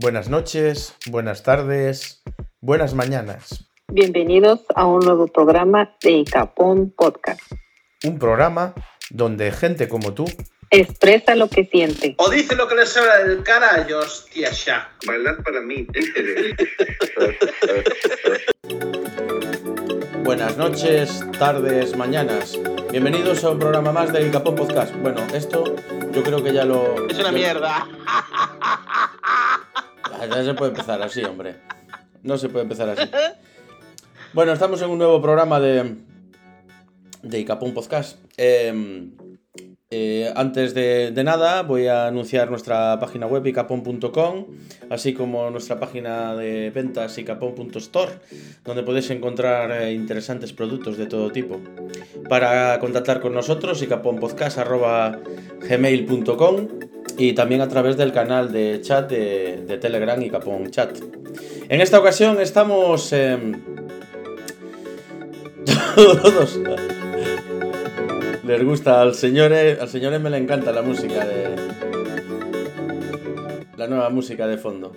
Buenas noches, buenas tardes, buenas mañanas. Bienvenidos a un nuevo programa de Icapón Podcast. Un programa donde gente como tú expresa lo que siente. O dice lo que le sobra del carallo, hostia, ya. Bailar para mí. Buenas noches, tardes, mañanas. Bienvenidos a un programa más del Capón Podcast. Bueno, esto yo creo que ya lo. Es una mierda. Ya se puede empezar así, hombre. No se puede empezar así. Bueno, estamos en un nuevo programa de. de Icapón Podcast. Eh, eh, antes de, nada, voy a anunciar nuestra página web icapon.com, así como nuestra página de ventas icapon.store, donde podéis encontrar eh, interesantes productos de todo tipo. Para contactar con nosotros, icaponpodcast.gmail.com y también a través del canal de chat de, Telegram Icapon Chat. En esta ocasión estamos... em, todos les gusta al señor E- al señor M le encanta la música de la nueva música de fondo.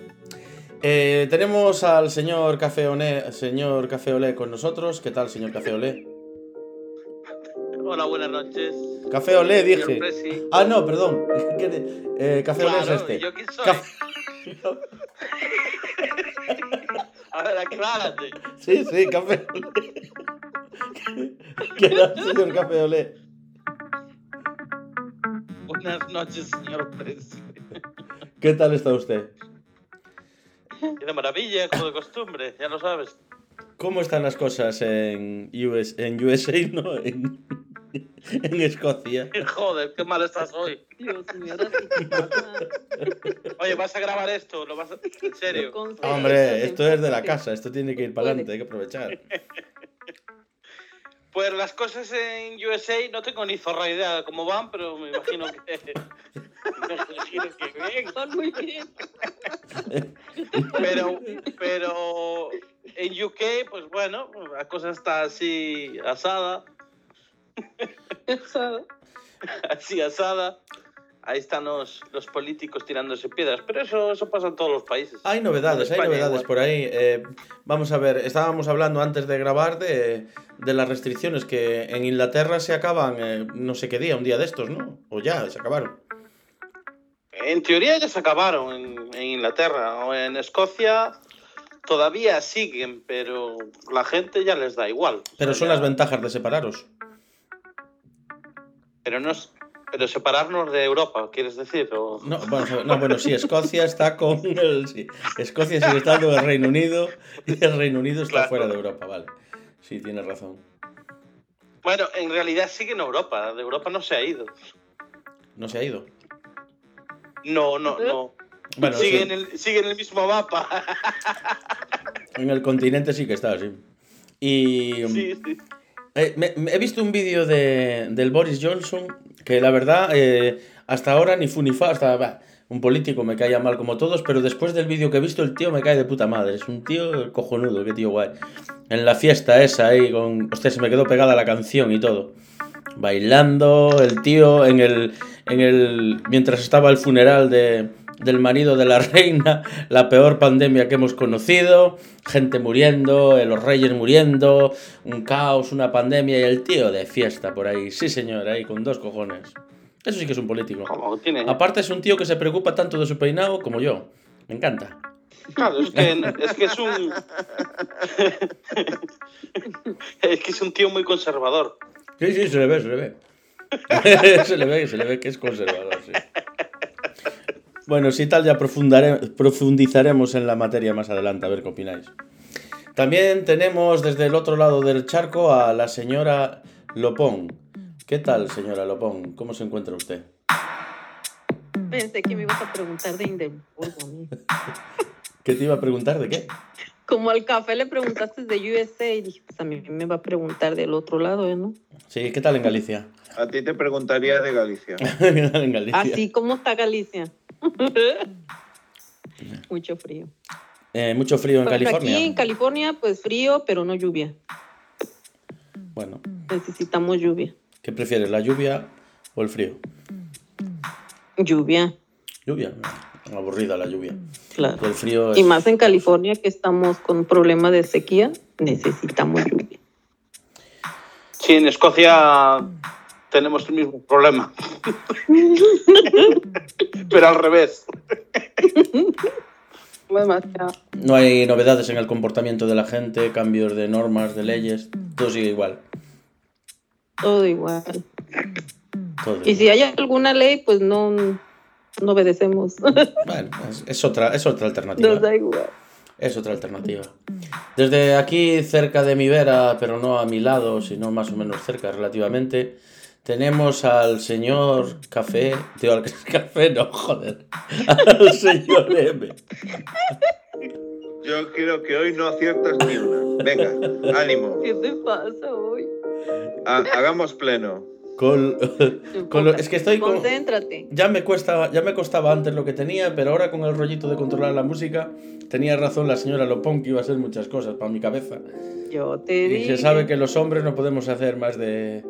Eh, tenemos al señor Café Olé, señor Café Olé con nosotros. ¿Qué tal, señor Café Olé? Hola, buenas noches. Café Olé, dije. Ah, no, perdón. ¿Qué de- eh, Café Olé es Claro, este. ¿yo quién soy? Café- A ver, aclárate. Sí, sí, Café Olé. ¿Qué tal, señor Café Olé? Buenas noches, señor Presi. ¿Qué tal está usted? Qué de maravilla, como de costumbre, ya lo sabes. ¿Cómo están las cosas en, US, en USA, no? En, en Escocia. Joder, qué mal estás hoy. Dios mío. Oye, ¿vas a grabar esto? ¿Lo vas a... ¿En serio? Hombre, esto es de la casa, esto tiene que ir para adelante, hay que aprovechar. Pues las cosas en USA no tengo ni zorra idea de cómo van, pero me imagino que... me imagino que bien. Van muy bien. Pero, pero en UK, pues bueno, la cosa está así asada, Así asada. Ahí están los, los políticos tirándose piedras, pero eso, eso pasa en todos los países. Hay novedades, hay novedades igual. por ahí. Eh, vamos a ver, estábamos hablando antes de grabar de, de las restricciones que en Inglaterra se acaban eh, no sé qué día, un día de estos, ¿no? O ya, se acabaron. En teoría ya se acabaron en, en Inglaterra o en Escocia. Todavía siguen, pero la gente ya les da igual. O Pero sea, son ya- las ventajas de separaros. Pero no es- pero separarnos de Europa, ¿quieres decir? O- No, ver, no, bueno, sí, Escocia está con el... sí, Escocia sigue estando en el Reino Unido y el Reino Unido está Claro. fuera de Europa, vale. Sí, tienes razón. Bueno, en realidad sigue en Europa. De Europa no se ha ido. No se ha ido. No, no, no. Bueno, sigue, sí, en el, sigue en el mismo mapa. en el continente sí que está, sí. Y... sí, sí. Eh, he visto un vídeo de, del Boris Johnson que la verdad eh, hasta ahora ni fu ni fa, hasta un político me caía mal como todos, pero después del vídeo que he visto el tío me cae de puta madre, es un tío cojonudo, qué tío guay. En la fiesta esa ahí con, hostia, se me quedó pegada la canción y todo. Bailando, el tío en el, en el mientras estaba el funeral de, del marido de la reina, la peor pandemia que hemos conocido, gente muriendo, eh, los reyes muriendo, un caos, una pandemia y el tío de fiesta por ahí. Sí, señor, ahí con dos cojones. Eso sí que es un político. Tiene. Aparte es un tío que se preocupa tanto de su peinado como yo. Me encanta. Claro, es que, es que es un. es que es un tío muy conservador. Sí, sí, se le ve, se le ve. se le ve, se le ve que es conservador, sí. Bueno, si tal ya profundizaremos en la materia más adelante, a ver qué opináis. También tenemos desde el otro lado del charco a la señora Lopón. ¿Qué tal, señora Lopón? ¿Cómo se encuentra usted? Pensé que me ibas a preguntar de Hindenburgo. ¿Qué te iba a preguntar de qué? Como al café le preguntaste de USA y dije, pues a mí me va a preguntar del otro lado, ¿eh, ¿no? Sí, ¿qué tal en Galicia? A ti te preguntaría de Galicia. ¿Qué tal en Galicia? Así como está Galicia. Mucho frío. Eh, mucho frío en Por California. Aquí en California, pues frío, pero no lluvia. Bueno, Necesitamos lluvia. ¿qué prefieres, la lluvia o el frío? Lluvia. Lluvia. Aburrida la lluvia. Claro. Y el frío es... Y más en California que estamos con un problema de sequía, necesitamos lluvia. Sí, en Escocia tenemos el mismo problema. Pero al revés. No hay novedades en el comportamiento de la gente, cambios de normas, de leyes, todo sigue igual. Todo igual. Todo Y si hay alguna ley, pues no, no obedecemos. Bueno, es, es otra, es otra alternativa. Nos da igual. Es otra alternativa. Desde aquí, cerca de mi vera, pero no a mi lado, sino más o menos cerca relativamente, tenemos al señor Café. Digo, al café, no, joder. Al señor M. Yo creo que hoy no aciertas ni una. Venga, ánimo. ¿Qué te pasa hoy? Ha- hagamos pleno. Con, con lo- es que estoy con. Concéntrate. Ya me cuesta, ya me costaba antes lo que tenía, pero ahora con el rollito de controlar la música, tenía razón la señora Lopón que iba a ser muchas cosas para mi cabeza. Yo te Y dije. se sabe que los hombres no podemos hacer más de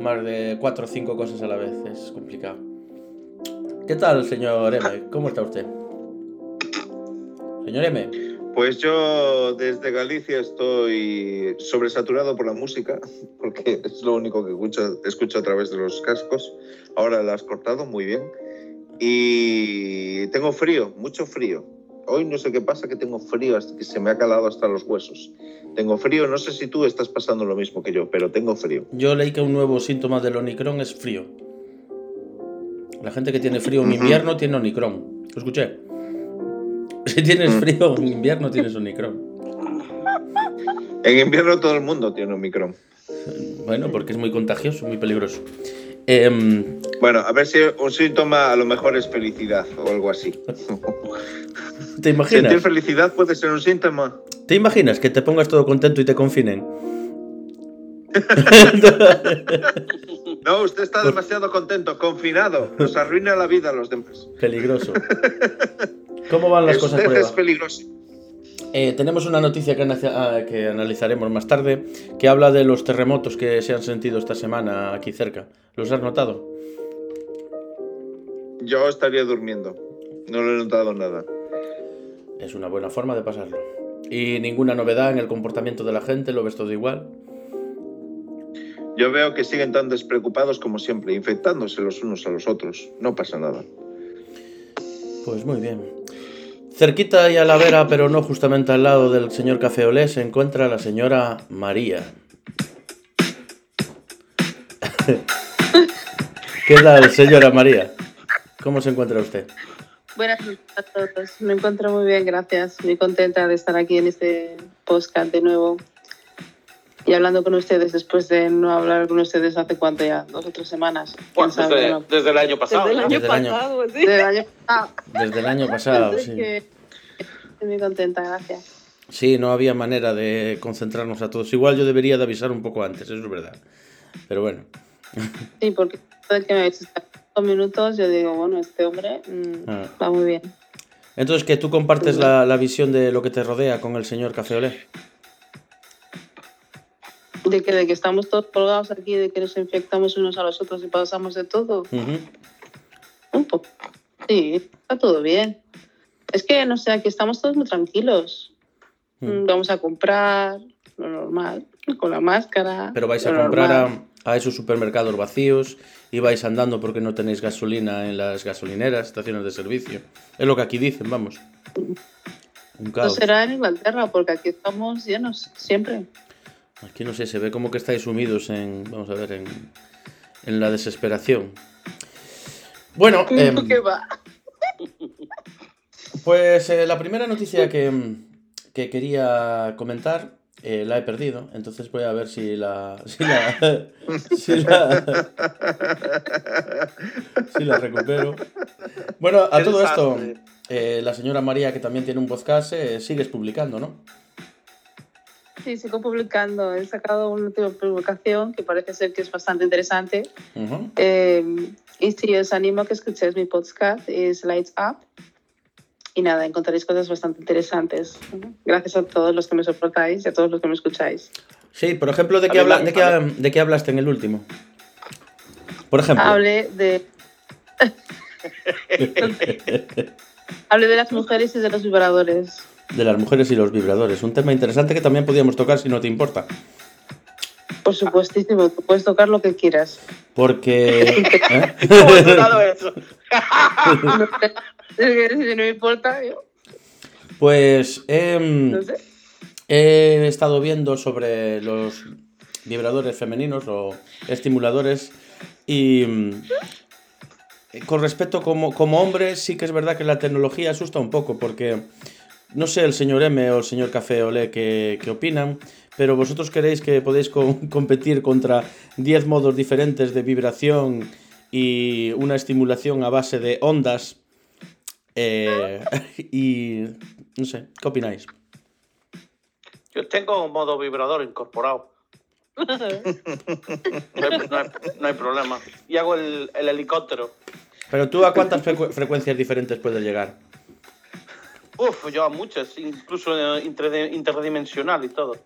más de cuatro o cinco cosas a la vez, es complicado. ¿Qué tal, señor M? ¿Cómo está usted? Señor M, Pues yo desde Galicia estoy sobresaturado por la música, porque es lo único que escucho, escucho a través de los cascos. Ahora la has cortado muy bien. Y tengo frío, mucho frío. Hoy no sé qué pasa, que tengo frío, hasta que se me ha calado hasta los huesos. Tengo frío, no sé si tú estás pasando lo mismo que yo, pero tengo frío. yo leí que un nuevo síntoma del Omicron es frío. La gente que tiene frío en invierno tiene Omicron. ¿Lo escuché? Si tienes Mm. frío en invierno tienes Omicron. En invierno todo el mundo tiene un micro. Bueno, porque es muy contagioso, muy peligroso. Em, Bueno, a ver si un síntoma a lo mejor es felicidad o algo así. ¿Te imaginas? Sentir felicidad puede ser un síntoma. ¿Te imaginas que te pongas todo contento y te confinen? No, usted está demasiado contento, confinado. Nos arruina la vida a los demás. Peligroso. ¿Cómo van las cosas por es peligroso. Eh, tenemos una noticia que, ah, que analizaremos más tarde que habla de los terremotos que se han sentido esta semana aquí cerca. ¿Los has notado? Yo estaría durmiendo. No le he notado nada. Es una buena forma de pasarlo. Y ninguna novedad en el comportamiento de la gente, lo ves todo igual. Yo veo que siguen tan despreocupados como siempre, infectándose los unos a los otros. No pasa nada. Pues muy bien. Cerquita y a la vera, pero no justamente al lado del señor Café Olé, se encuentra la señora María. ¿Qué tal, señora María? ¿Cómo se encuentra usted? Buenas noches a todos. Me encuentro muy bien, gracias. Muy contenta de estar aquí en este podcast de nuevo y hablando con ustedes después de no hablar con ustedes hace cuánto ya, dos o tres semanas. ¿Quién Bueno, sabe? desde, No. desde el año pasado. Desde el ¿no? año Desde pasado, sí. Desde el año pasado. Desde el año pasado, sí. que estoy muy contenta, gracias. Sí, no había manera de concentrarnos a todos. Igual yo debería de avisar un poco antes, eso es verdad. Pero bueno. Sí, porque después de que me habéis estado cinco minutos, yo digo, bueno, este hombre mm, Ah. va muy bien. Entonces, que tú compartes la, la visión de lo que te rodea con el señor Café Olé. De que, de que estamos todos colgados aquí, de que nos infectamos unos a los otros y pasamos de todo. Ujú. Un poco. Sí, está todo bien. Es que, no sé, aquí estamos todos muy tranquilos. Mm. Mm, Vamos a comprar lo normal, con la máscara. Pero vais a comprar a, a esos supermercados vacíos y vais andando porque no tenéis gasolina en las gasolineras, estaciones de servicio. Es lo que aquí dicen, vamos. Un Esto caos. será en Inglaterra, porque aquí estamos llenos siempre. Aquí no sé, se ve como que estáis sumidos en, vamos a ver, en, en la desesperación. Bueno, em, pues eh, la primera noticia que, que quería comentar eh, la he perdido, entonces voy a ver si la, si la, si la, si la recupero. Bueno, a todo esto, eh, la señora María, que también tiene un podcast, eh, sigues publicando, ¿no? Sí, sigo publicando. He sacado una última publicación que parece ser que es bastante interesante. Ujú. Eh, y sí, os animo a que escuchéis mi podcast, es Lights Up. Y nada, encontraréis cosas bastante interesantes. Gracias a todos los que me soportáis y a todos los que me escucháis. Sí, por ejemplo, ¿de qué, habla, de, qué, ¿de qué hablaste en el último? Por ejemplo. Hablé de... Hable de las mujeres y de los vibradores. De las mujeres y los vibradores. Un tema interesante que también podíamos tocar si no te importa. Por supuestísimo, tú puedes tocar lo que quieras. Porque. ¿eh? ¿Cómo he eso? Si no me importa, yo Pues. em, no sé. He estado viendo sobre los vibradores femeninos o estimuladores y mm, con respecto como, como hombre sí que es verdad que la tecnología asusta un poco porque no sé el señor M o el señor Café Olé qué, qué opinan, pero vosotros queréis que podéis co- competir contra 10 modos diferentes de vibración y una estimulación a base de ondas eh, y no sé, ¿qué opináis? Yo tengo un modo vibrador incorporado. No hay, no hay- no hay problema. Y hago el, el helicóptero. Pero tú a cuántas frecu- frecuencias diferentes puedes llegar? Uf, yo a muchas, incluso eh, inter- interdimensional y todo.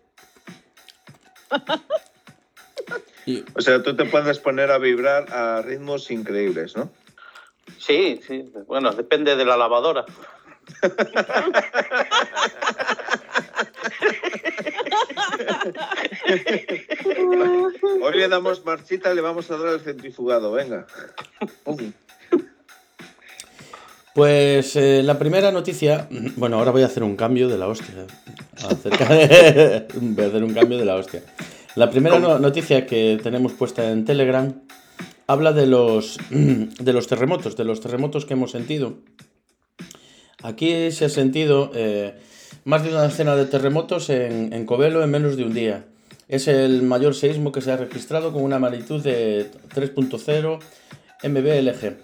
Y- O sea, tú te puedes poner a vibrar a ritmos increíbles, ¿no? Sí, sí. Bueno, depende de la lavadora. Hoy le damos marchita, le vamos a dar el centrifugado, venga. Pues eh, la primera noticia, bueno, ahora voy a hacer un cambio de la hostia. Acerca de- voy a hacer un cambio de la hostia. La primera no- noticia que tenemos puesta en Telegram habla de los, de los terremotos, de los terremotos que hemos sentido. Aquí se ha sentido eh, más de una decena de terremotos en, en Covelo en menos de un día. Es el mayor seísmo que se ha registrado con una magnitud de 3.0 MBLG,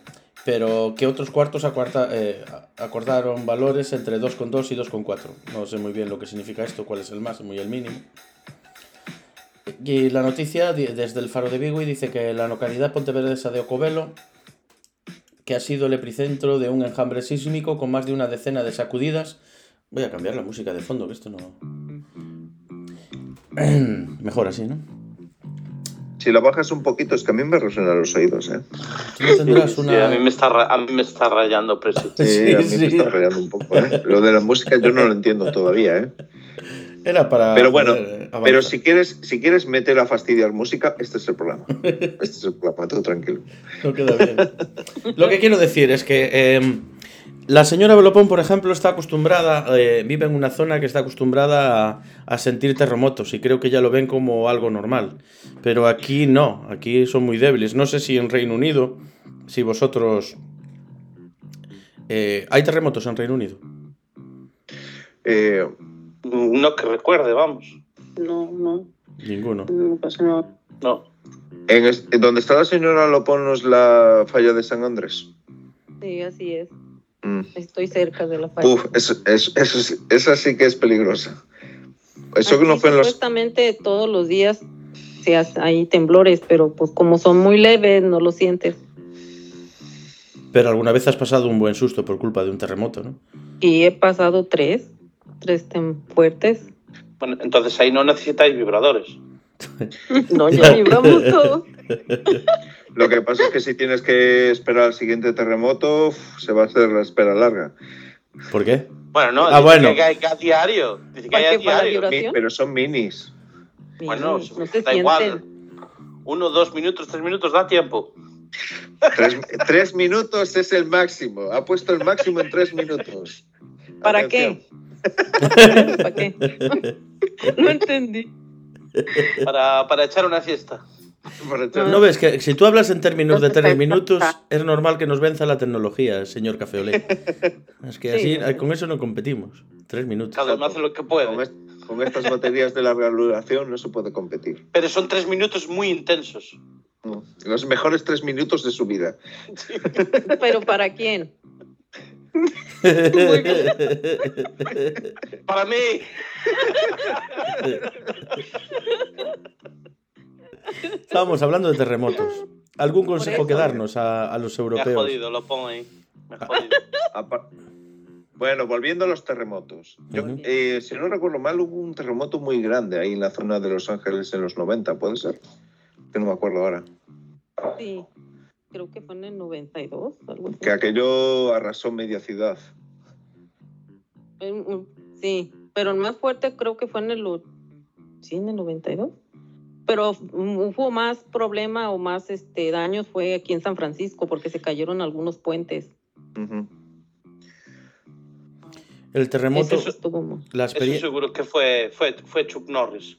pero que otros cuartos acuarta- eh, acordaron valores entre 2,2 y 2,4. No sé muy bien lo que significa esto, cuál es el máximo y el mínimo. Y la noticia desde el Faro de Vigo dice que la localidad pontevedresa de Ocovelo, que ha sido el epicentro de un enjambre sísmico con más de una decena de sacudidas. Voy a cambiar la música de fondo, que esto no. Mejor así, ¿no? Si la bajas un poquito, es que a mí me resuenan los oídos, ¿eh? Sí, a, mí me está, a mí me está rayando, Presi. Sí, Sí, a mí sí. me está rayando un poco, ¿eh? Lo de la música yo no lo entiendo todavía, ¿eh? Era para. Pero bueno, pero si quieres, si quieres meter a fastidiar música, este es el programa. Este es el programa, tú tranquilo. No queda bien. Lo que quiero decir es que eh, la señora Belopón, por ejemplo, está acostumbrada, eh, vive en una zona que está acostumbrada a, a sentir terremotos y creo que ya lo ven como algo normal. Pero aquí no, aquí son muy débiles. No sé si en Reino Unido, si vosotros... eh, ¿Hay terremotos en Reino Unido? Eh, No que recuerde, vamos. No, no, Ninguno. no pasa nada. No. en es- en donde está la señora Lopón no es la falla de San Andrés. Sí, así es. Mm. Estoy cerca de la falla. Uf, eso, eso, eso esa sí que es peligrosa. Eso que Aquí no fue en los... Supuestamente todos los días se hace, hay temblores, pero pues como son muy leves, no lo sientes. Pero alguna vez has pasado un buen susto por culpa de un terremoto, ¿no? Y he pasado tres, tres tem- fuertes. Bueno, entonces ahí no necesitáis vibradores. No, ya libramos todos. Lo que pasa es que si tienes que esperar al siguiente terremoto, se va a hacer la espera larga. ¿Por qué? Bueno, no, Ah, dice bueno. que hay que a diario. Dice que hay a ¿Para qué? ¿Para la diario. pero son minis. Bueno, no se da igual. Uno, dos minutos, tres minutos, da tiempo. Tres, tres minutos es el máximo. Ha puesto el máximo en tres minutos. ¿Para Atención. qué? ¿Para qué? No entendí. Para, para echar una siesta. ¿No ves que si tú hablas en términos de tres minutos, es normal que nos venza la tecnología, señor Cafeolé? Es que así, Sí. con eso no competimos. Tres minutos. Cada uno hace lo que Con, puede. est- con estas baterías de larga duración no se puede competir. Pero son tres minutos muy intensos. Los mejores tres minutos de su vida. ¿Pero para quién? Para mí. Estábamos hablando de terremotos. ¿Algún consejo que darnos a, a los Me ha europeos? jodido, lo pongo ahí. Me ha jodido. Apar- Bueno, volviendo a los terremotos. Yo, eh, si no recuerdo mal, hubo un terremoto muy grande ahí en la zona de Los Ángeles en los 90, ¿puede ser? Que no me acuerdo ahora. Sí, creo que fue en el 92, algo así. Que aquello arrasó media ciudad. Sí, pero el más fuerte creo que fue en el, o- sí, en el 92. Pero hubo más problema o más este daños fue aquí en San Francisco porque se cayeron algunos puentes. El terremoto, Eso la Eso seguro que fue, fue, fue Chuck Norris.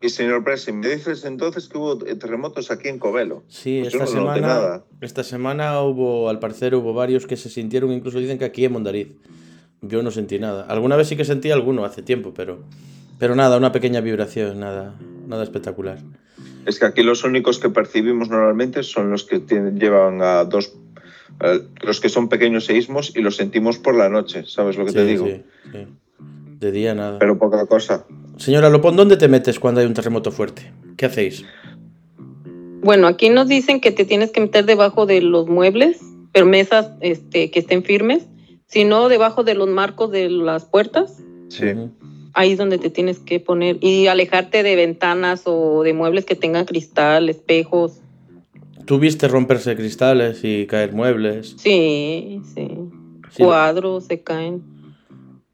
Y señor Presi, me dices entonces que hubo eh, terremotos aquí en Covelo. Sí, Pues esta no semana, nada. esta semana hubo, al parecer, hubo varios que se sintieron, incluso dicen que aquí en Mondariz. Yo no sentí nada. Alguna vez sí que sentí alguno hace tiempo, pero, pero nada, una pequeña vibración, nada, nada espectacular. Es que aquí los únicos que percibimos normalmente son los que tienen- llevan a dos, eh, los que son pequeños seísmos y los sentimos por la noche, ¿sabes lo que te digo? sí, sí. De día nada. Pero poca cosa. Señora Lopón, ¿dónde te metes cuando hay un terremoto fuerte? ¿Qué hacéis? Bueno, aquí nos dicen que te tienes que meter debajo de los muebles, pero mesas este, que estén firmes, si no debajo de los marcos de las puertas, Sí. Ahí es donde te tienes que poner y alejarte de ventanas o de muebles que tengan cristal, espejos. ¿Tú viste romperse cristales y caer muebles? Sí, sí. Sí. Cuadros se caen.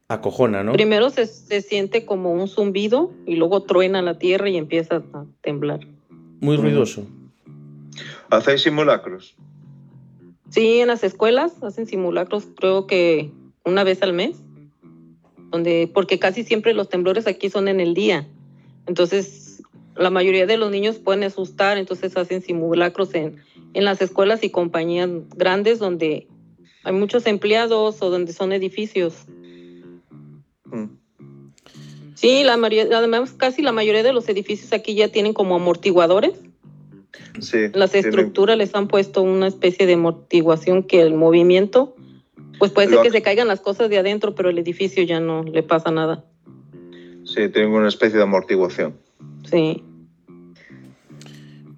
Acojona, ¿no? Primero se, se siente como un zumbido y luego truena la tierra y empieza a temblar. Muy ruidoso. ¿Hacéis simulacros? Sí, en las escuelas hacen simulacros, creo que una vez al mes, donde porque casi siempre los temblores aquí son en el día. Entonces, la mayoría de los niños pueden asustar, entonces hacen simulacros en, en las escuelas y compañías grandes donde hay muchos empleados o donde son edificios. Sí, la mayoría, además casi la mayoría de los edificios aquí ya tienen como amortiguadores. Sí. Las tienen- estructuras les han puesto una especie de amortiguación que el movimiento, pues puede ser Lo- que se caigan las cosas de adentro, pero el edificio ya no le pasa nada. Sí, tienen una especie de amortiguación. Sí.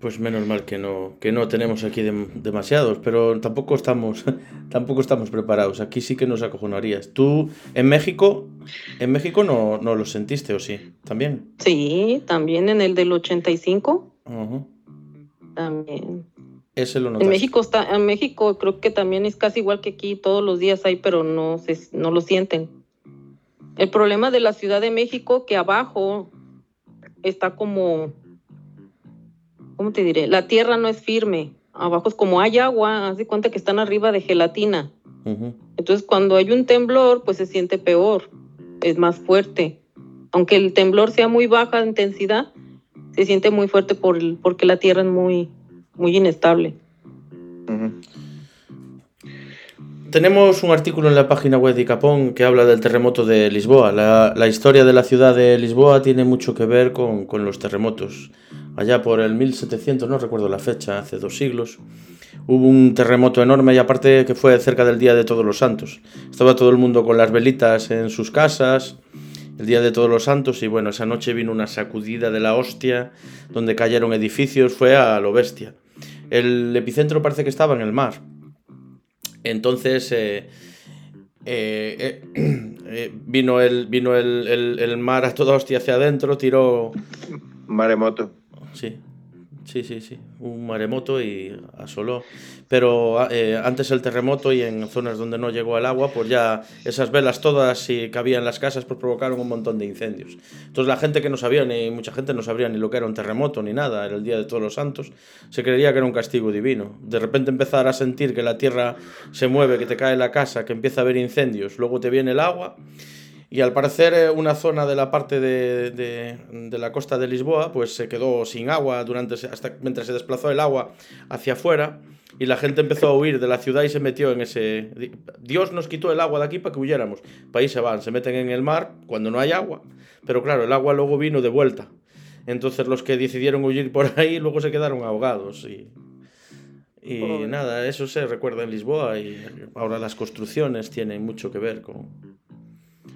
Pues menos mal que no, que no tenemos aquí dem- demasiados, pero tampoco estamos, tampoco estamos preparados. Aquí sí que nos acojonarías. Tú en México, en México no, no lo sentiste, ¿o sí? ¿También? Sí, también en el del 85, Ujú. también. Ese lo En notaste. México está, en México creo que también es casi igual que aquí, todos los días hay, pero no se, no lo sienten. El problema de la Ciudad de México que abajo está como, ¿cómo te diré? La tierra no es firme. Abajo es como hay agua, haz de cuenta que están arriba de gelatina. Entonces cuando hay un temblor, pues se siente peor, es más fuerte. Aunque el temblor sea muy baja intensidad, se siente muy fuerte por el- porque la tierra es muy, muy inestable. Tenemos un artículo en la página web de Icapón que habla del terremoto de Lisboa. La, la historia de la ciudad de Lisboa tiene mucho que ver con, con los terremotos. Allá por el 1700, no recuerdo la fecha, hace dos siglos, hubo un terremoto enorme y aparte que fue cerca del Día de Todos los Santos. Estaba todo el mundo con las velitas en sus casas, el Día de Todos los Santos, y bueno, esa noche vino una sacudida de la hostia, donde cayeron edificios, fue a lo bestia. El epicentro parece que estaba en el mar. Entonces eh, eh, eh, eh, vino, el, vino el, el- el mar a toda hostia hacia adentro, tiró... Maremoto. Sí, sí, sí, sí, un maremoto y asoló. Pero eh, antes el terremoto y en zonas donde no llegó el agua, pues ya esas velas todas que había en las casas, pues provocaron un montón de incendios. Entonces la gente que no sabía, ni mucha gente no sabría ni lo que era un terremoto ni nada, era el Día de Todos los Santos, se creería que era un castigo divino. De repente empezar a sentir que la tierra se mueve, que te cae la casa, que empieza a haber incendios, luego te viene el agua y al parecer eh, una zona de la parte de, de- de la costa de Lisboa pues se quedó sin agua durante hasta mientras se desplazó el agua hacia afuera y la gente empezó a huir de la ciudad y se metió en ese di- Dios nos quitó el agua de aquí para que huyéramos. Para ahí se van, se meten en el mar cuando no hay agua, pero claro, el agua luego vino de vuelta. Entonces los que decidieron huir por ahí luego se quedaron ahogados y y Joder. nada, eso se recuerda en Lisboa y ahora las construcciones tienen mucho que ver con,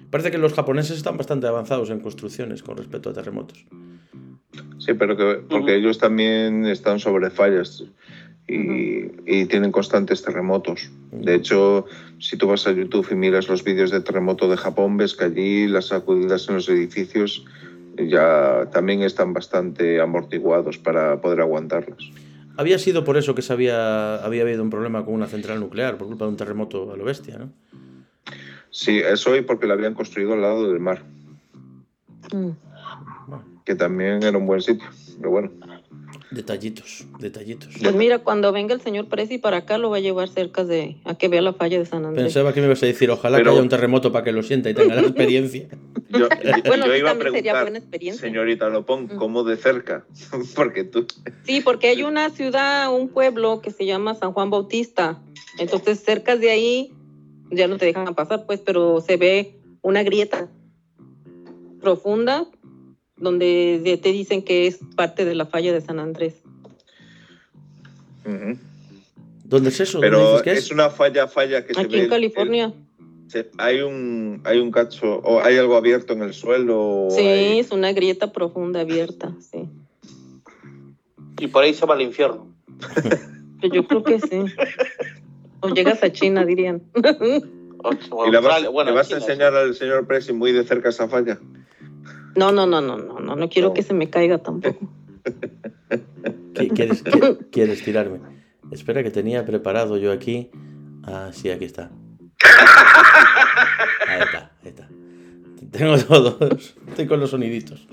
Parece que los japoneses están bastante avanzados en construcciones con respecto a terremotos. Sí, pero que, porque ellos también están sobre fallas y, y tienen constantes terremotos. De hecho, si tú vas a YouTube y miras los vídeos de terremoto de Japón, ves que allí las sacudidas en los edificios ya también están bastante amortiguados para poder aguantarlas. Había sido por eso que se había, había habido un problema con una central nuclear, por culpa de un terremoto a lo bestia, ¿no? Sí, es hoy porque la habían construido al lado del mar, Mm. que también era un buen sitio. Pero bueno, Detallitos, detallitos. Pues mira, cuando venga el señor Presi para acá, lo va a llevar cerca de a que vea la falla de San Andrés. Pensaba que me ibas a decir, ojalá Pero- que haya un terremoto para que lo sienta y tenga la experiencia. yo, Bueno, yo iba a preguntar, buena experiencia. señorita Lopón, Mm. ¿cómo de cerca? porque tú... Sí, porque hay una ciudad, un pueblo que se llama San Juan Bautista. Entonces, cerca de ahí ya no te dejan pasar, pues, pero se ve una grieta profunda donde de- te dicen que es parte de la falla de San Andrés. ¿Dónde es eso? ¿Dónde Pero dices que es es? una falla, falla que se Aquí ve... en el- California. se- hay un hay un cacho o hay algo abierto en el suelo. Sí, hay- es una grieta profunda abierta, sí. Y por ahí se va al infierno. Pues Yo creo que sí. O llegas a China, dirían. O- o ¿Y le vas, Australia, bueno, le vas a enseñar al señor Presi muy de cerca esa falla? No, no, no, no, no, no, no quiero No. que se me caiga tampoco. ¿Qui- ¿Quieres, qui- quieres tirarme? Espera que tenía preparado yo aquí. Ah, sí, aquí está. Ahí está, ahí está. Tengo todos. Estoy con los soniditos.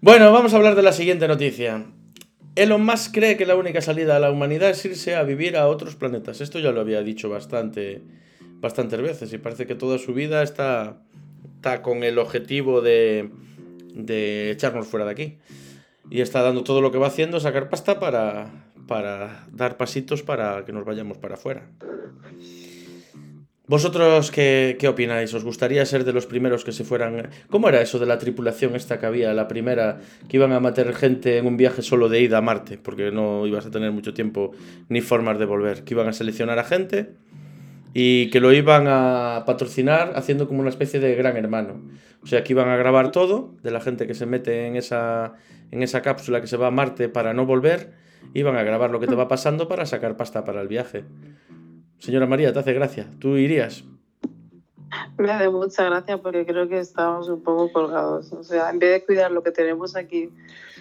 Bueno, vamos a hablar de la siguiente noticia. Elon Musk cree que la única salida a la humanidad es irse a vivir a otros planetas. Esto ya lo había dicho bastante, bastantes veces y parece que toda su vida está, está con el objetivo de, de echarnos fuera de aquí. Y está dando todo lo que va haciendo, sacar pasta para, para dar pasitos para que nos vayamos para afuera. ¿Vosotros qué, qué opináis? ¿Os gustaría ser de los primeros que se fueran? ¿Cómo era eso de la tripulación esta que había, la primera, que iban a meter gente en un viaje solo de ida a Marte? Porque no ibas a tener mucho tiempo ni formas de volver. Que iban a seleccionar a gente y que lo iban a patrocinar haciendo como una especie de gran hermano. O sea, que iban a grabar todo de la gente que se mete en esa, en esa cápsula que se va a Marte para no volver. Iban a grabar lo que te va pasando para sacar pasta para el viaje. Señora María, te hace gracia. ¿Tú irías? Me hace mucha gracia porque creo que estamos un poco colgados. O sea, en vez de cuidar lo que tenemos aquí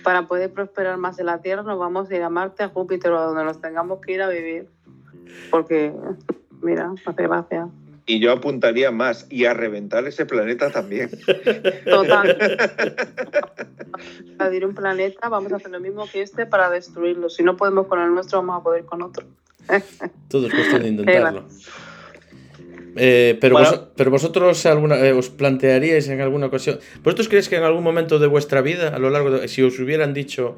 para poder prosperar más en la Tierra, nos vamos a ir a Marte, a Júpiter o a donde nos tengamos que ir a vivir. Porque, mira, hace gracia. Y yo apuntaría más y a reventar ese planeta también. Total. Para ir a un planeta, vamos a hacer lo mismo que este para destruirlo. Si no podemos con el nuestro, vamos a poder con otro. Todo es cuestión de intentarlo. Eh, pero, Bueno. vos- pero vosotros alguna, eh, os plantearíais en alguna ocasión. ¿Vosotros creéis que en algún momento de vuestra vida, a lo largo de. Si os hubieran dicho,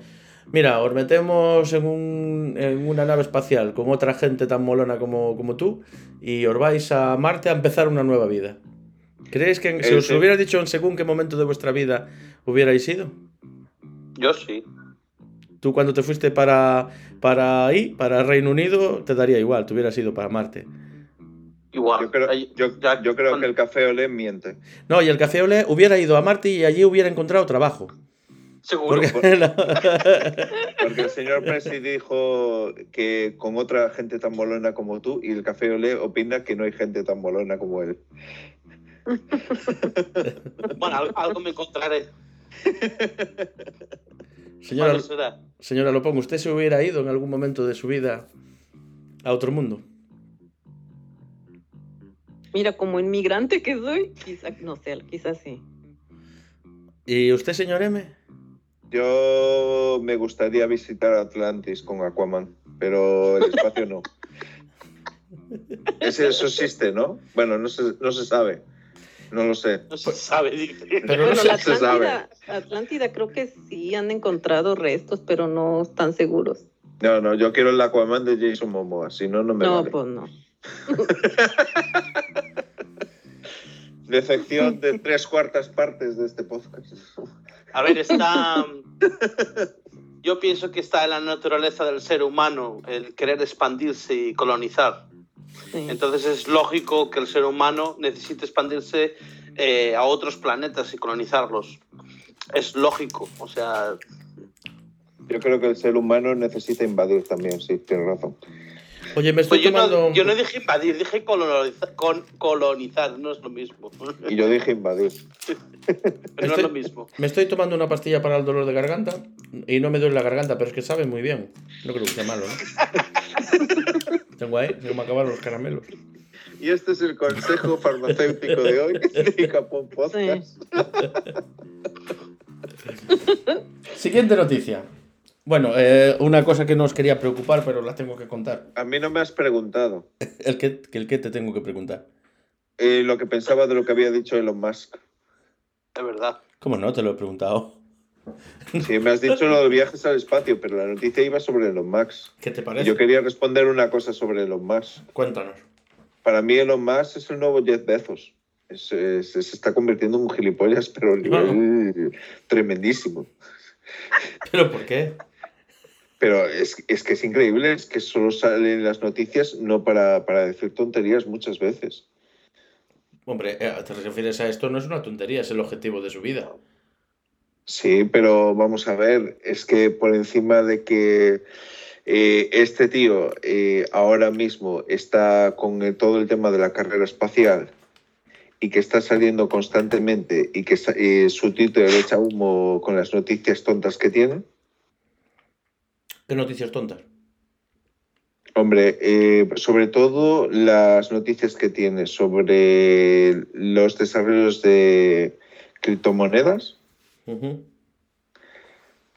mira, os metemos en, un- en una nave espacial con otra gente tan molona como, como tú y os vais a Marte a empezar una nueva vida? ¿Creéis que en- si Eh, os hubiera dicho en según qué momento de vuestra vida hubierais ido? Yo sí. Tú cuando te fuiste para, para ahí, para Reino Unido, te daría igual, te hubieras ido para Marte. Igual. Yo creo, yo, ya- yo creo con- que el café Olé miente. No, y el Café Olé hubiera ido a Marte y allí hubiera encontrado trabajo. Seguro. Porque el señor Presi dijo que con otra gente tan molona como tú y el café Olé opina que no hay gente tan molona como él. Bueno, algo, algo me encontraré. señora, señora Lopón, ¿usted se hubiera ido en algún momento de su vida a otro mundo? Mira, como inmigrante que soy, quizá, no sé, quizás sí. ¿Y usted, señor M? Yo me gustaría visitar Atlantis con Aquaman, pero el espacio no. Ese, eso existe, ¿no? Bueno, no se, no se sabe. No lo sé. No se sabe. Pero bueno, se. Atlántida, Atlántida creo que sí han encontrado restos, pero no están seguros. No, no, yo quiero el Aquaman de Jason Momoa, si no, no me No, vale. pues no. Decepción de tres cuartas partes de este podcast. A ver, está. Yo pienso que está en la naturaleza del ser humano el querer expandirse y colonizar. Sí. Entonces es lógico que el ser humano necesite expandirse eh, a otros planetas y colonizarlos. Es lógico, o sea, Yo creo que el ser humano necesita invadir también, sí, tienes razón. Oye, me estoy pues yo, tomando... no, yo no dije invadir, dije colonizar, con, colonizar, no es lo mismo. Y yo dije invadir. Pero no es Estoy- lo mismo. Me estoy tomando una pastilla para el dolor de garganta y no me duele la garganta, pero es que sabe muy bien. No creo que sea malo, ¿no? Tengo ahí, se me acabaron los caramelos. Y este es el consejo farmacéutico de hoy de Capón Podcast. Siguiente noticia. Bueno, eh, una cosa que no os quería preocupar, pero la tengo que contar. A mí no me has preguntado El que, que el que te tengo que preguntar. eh, lo que pensaba de lo que había dicho Elon Musk. Es verdad. ¿Cómo no? Te lo he preguntado. Sí, me has dicho lo de viajes al espacio, pero la noticia iba sobre Elon Musk. ¿Qué te parece? Yo quería responder una cosa sobre Elon Musk. Cuéntanos. Para mí Elon Musk es el nuevo Jeff Bezos. Es- es- se está convirtiendo en un gilipollas, pero a nivel tremendísimo. ¿Pero por qué? Pero es, es que es increíble, es que solo salen las noticias no para, para decir tonterías muchas veces. Hombre, eh, te refieres a esto, no es una tontería, es el objetivo de su vida. Sí, pero vamos a ver, es que por encima de que eh, este tío eh, ahora mismo está con el- todo el tema de la carrera espacial y que está saliendo constantemente y que eh, su Twitter le echa humo con las noticias tontas que tiene, ¿Qué noticias tontas? Hombre, eh, sobre todo las noticias que tiene sobre los desarrollos de criptomonedas.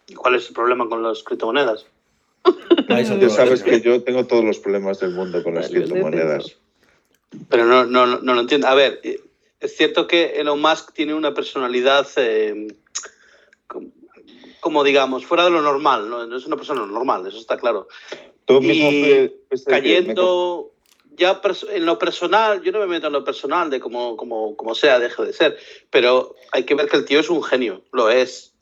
¿Y cuál es el problema con las criptomonedas? Ah, Ya sabes que yo tengo todos los problemas del mundo con las Vale, criptomonedas. Pero no, no, no, no lo entiendo. A ver, eh, es cierto que Elon Musk tiene una personalidad, eh, como, digamos, fuera de lo normal. ¿no? No es una persona normal, eso está claro. Tú mismo Y fue- me cayendo ya en lo personal, yo no me meto en lo personal de como, como, como sea, deje de ser, pero hay que ver que el tío es un genio, lo es.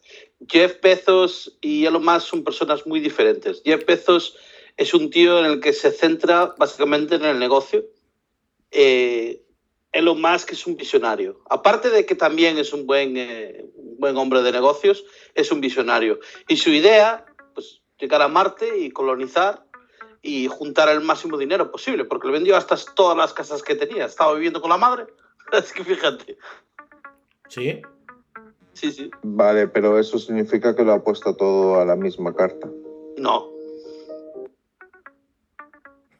Jeff Bezos y Elon Musk son personas muy diferentes. Jeff Bezos es un tío en el que se centra básicamente en el negocio. Eh, Elon Musk es un visionario. Aparte de que también es un buen, eh, un buen hombre de negocios, es un visionario. Y su idea, pues, llegar a Marte y colonizar y juntar el máximo dinero posible, porque le vendió hasta todas las casas que tenía. Estaba viviendo con la madre. Es que fíjate. ¿Sí? Sí, sí. Vale, pero eso significa que lo ha puesto todo a la misma carta. No.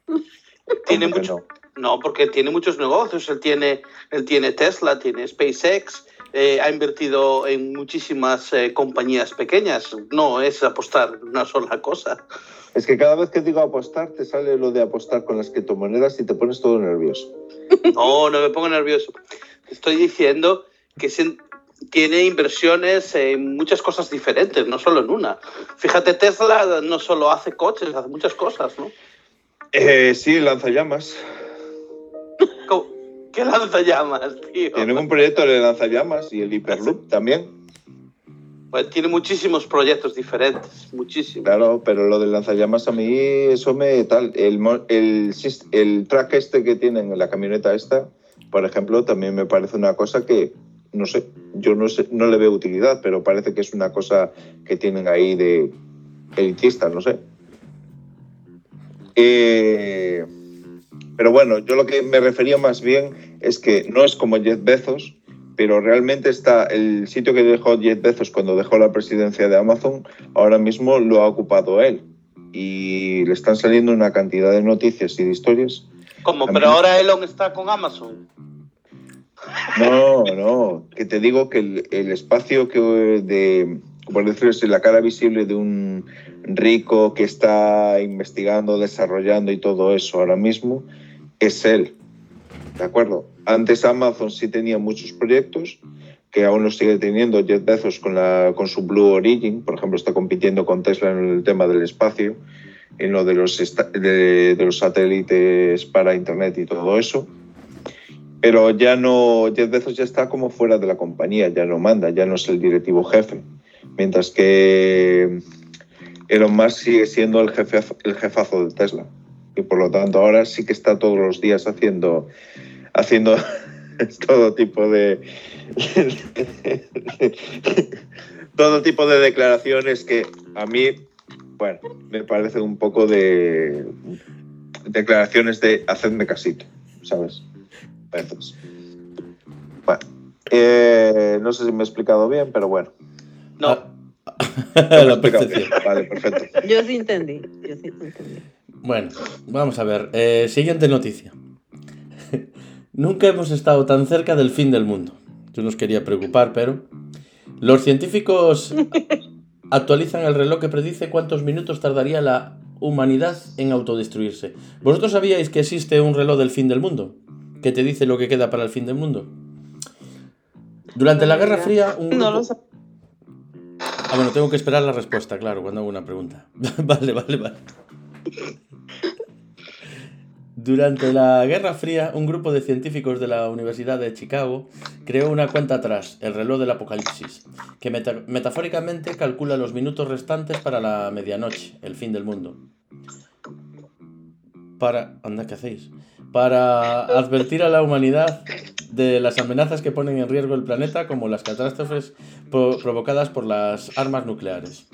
Tiene ¿Cómo que mucho. no? No, porque tiene muchos negocios. Él tiene, él tiene Tesla, tiene SpaceX, eh, ha invertido en muchísimas eh, compañías pequeñas. No es apostar una sola cosa. Es que cada vez que digo apostar, te sale lo de apostar con las criptomonedas y te pones todo nervioso. No, no me pongo nervioso. Estoy diciendo que se- tiene inversiones en muchas cosas diferentes, no solo en una. Fíjate, Tesla no solo hace coches, hace muchas cosas, ¿no? Eh, sí, lanzallamas. ¿Cómo? ¿Qué lanzallamas, tío? Tienen un proyecto de lanzallamas y el Hyperloop también. Pues tiene muchísimos proyectos diferentes, muchísimos. Claro, pero lo del lanzallamas a mí, eso me tal. El, el, el track este que tienen en la camioneta esta, por ejemplo, también me parece una cosa que, no sé, yo no, sé, no le veo utilidad, pero parece que es una cosa que tienen ahí de elitista, no sé. Eh, pero bueno, yo lo que me refería más bien es que no es como Jeff Bezos, pero realmente está el sitio que dejó Jeff Bezos cuando dejó la presidencia de Amazon, ahora mismo lo ha ocupado él. Y le están saliendo una cantidad de noticias y de historias. ¿Cómo? Mí- Pero ahora Elon está con Amazon. No, no, que te digo que el, el espacio que de, por decirlo así, la cara visible de un rico que está investigando, desarrollando y todo eso ahora mismo, es él. ¿De acuerdo? Antes Amazon sí tenía muchos proyectos, que aún los sigue teniendo Jeff Bezos con, la, con su Blue Origin, por ejemplo, está compitiendo con Tesla en el tema del espacio, en lo de los, de, de los satélites para Internet y todo eso. Pero ya no, Jeff Bezos ya está como fuera de la compañía, ya no manda, ya no es el directivo jefe. Mientras que Elon Musk sigue siendo el, jefe, el jefazo de Tesla. Y por lo tanto ahora sí que está todos los días haciendo, haciendo todo tipo de... todo tipo de declaraciones que a mí, bueno, me parece un poco de declaraciones de hacedme casito, ¿sabes? Bezos. Bueno, eh, no sé si me he explicado bien, pero bueno. No. la percepción. Vale, perfecto. Yo sí entendí, yo sí entendí. Bueno, vamos a ver. Eh, siguiente noticia. Nunca hemos estado tan cerca del fin del mundo. Yo nos quería preocupar, pero los científicos actualizan el reloj que predice cuántos minutos tardaría la humanidad en autodestruirse. ¿Vosotros sabíais que existe un reloj del fin del mundo? Que te dice lo que queda para el fin del mundo. Durante la Guerra Fría, un No lo grupo- sé. Ah, bueno, tengo que esperar la respuesta, claro, cuando hago una pregunta. vale, vale, vale. Durante la Guerra Fría, un grupo de científicos de la Universidad de Chicago creó una cuenta atrás, el reloj del apocalipsis, que meta- metafóricamente calcula los minutos restantes para la medianoche, el fin del mundo. Para... Anda, ¿qué hacéis? Para advertir a la humanidad de las amenazas que ponen en riesgo el planeta, como las catástrofes pro- provocadas por las armas nucleares.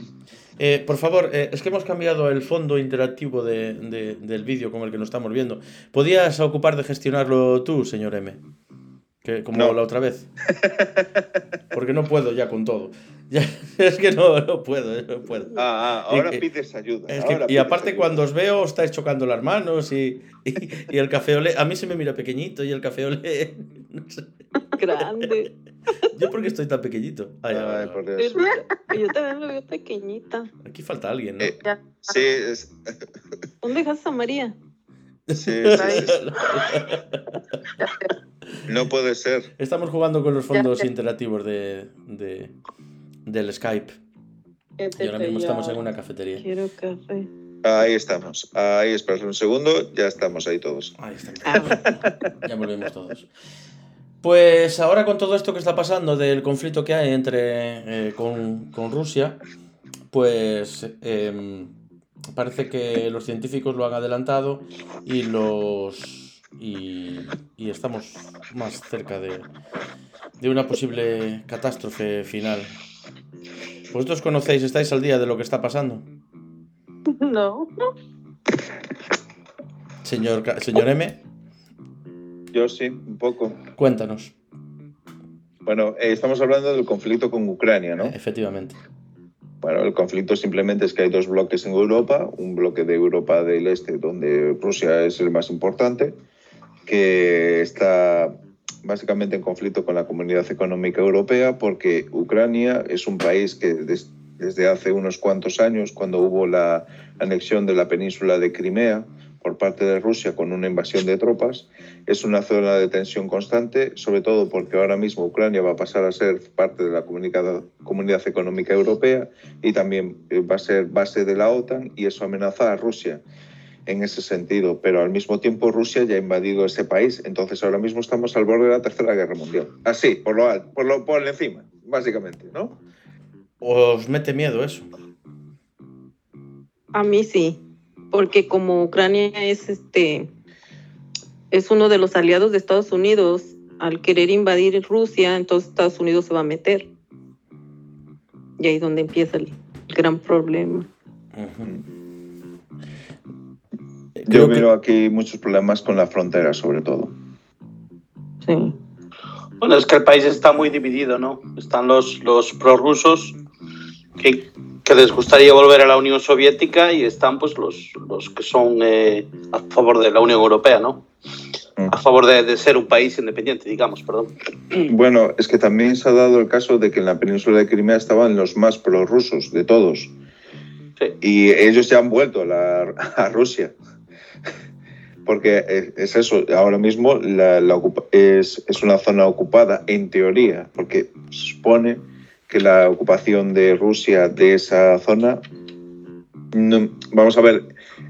Eh, por favor, eh, es que hemos cambiado el fondo interactivo de- de- del vídeo con el que nos estamos viendo. ¿Podías ocupar de gestionarlo tú, señor M? Que, como No. la otra vez. Porque no puedo ya con todo. Ya- es que no, no puedo, no puedo. Ah, ah, ahora Y- pides ayuda. Es que- ahora y aparte ayuda. cuando os veo estáis chocando las manos y, y, y el café olé, a mí se me mira pequeñito y el café olé. Grande. yo porque estoy tan pequeñito. Ay, Ay, ay, ay, por Dios. Yo también lo veo pequeñita. Aquí falta alguien, ¿no? Eh. Sí, es- ¿Dónde dejaste a María? sí, no puede ser. Estamos jugando con los fondos interactivos de, de- del Skype ¿Qué y ahora mismo estamos en una cafetería. Quiero café. Ahí estamos. Ahí, esperad un segundo, ya estamos ahí todos. Ahí estamos. Ya volvemos todos. Pues ahora con todo esto que está pasando del conflicto que hay entre eh, con, con Rusia, pues em, parece que los científicos lo han adelantado y los y, y estamos más cerca de, de una posible catástrofe final. ¿Vosotros conocéis, estáis al día de lo que está pasando? No. Señor, señor M, Yo sí, un poco. cuéntanos. Bueno, eh, estamos hablando del conflicto con Ucrania, ¿no? Efectivamente. Bueno, el conflicto simplemente es que hay dos bloques en Europa, un bloque de Europa del Este, donde Rusia es el más importante, que está básicamente en conflicto con la Comunidad Económica Europea, porque Ucrania es un país que des- desde hace unos cuantos años, cuando hubo la anexión de la península de Crimea por parte de Rusia con una invasión de tropas, es una zona de tensión constante, sobre todo porque ahora mismo Ucrania va a pasar a ser parte de la Comunidad, Comunidad Económica Europea y también eh, va a ser base de la OTAN y eso amenaza a Rusia en ese sentido, pero al mismo tiempo Rusia ya ha invadido ese país, entonces ahora mismo estamos al borde de la Tercera Guerra Mundial. Así, por lo alto, por lo por encima, básicamente, ¿no? ¿Os mete miedo eso? A mí sí, porque como Ucrania es este es uno de los aliados de Estados Unidos, al querer invadir Rusia, entonces Estados Unidos se va a meter. Y ahí es donde empieza el, gran problema. Yo veo aquí muchos problemas con la frontera, sobre todo. Sí. Bueno, es que el país está muy dividido, ¿no? Están los, los prorrusos que, que les gustaría volver a la Unión Soviética y están pues los, los que son eh, a favor de la Unión Europea, ¿no? A favor de, de ser un país independiente, digamos, perdón. Bueno, es que también se ha dado el caso de que en la península de Crimea estaban los más prorrusos de todos. Sí. Y ellos ya han vuelto a, la- a Rusia. Porque es eso, ahora mismo la, la ocupa- es, es una zona ocupada en teoría, porque se supone que la ocupación de Rusia de esa zona, no- vamos a ver,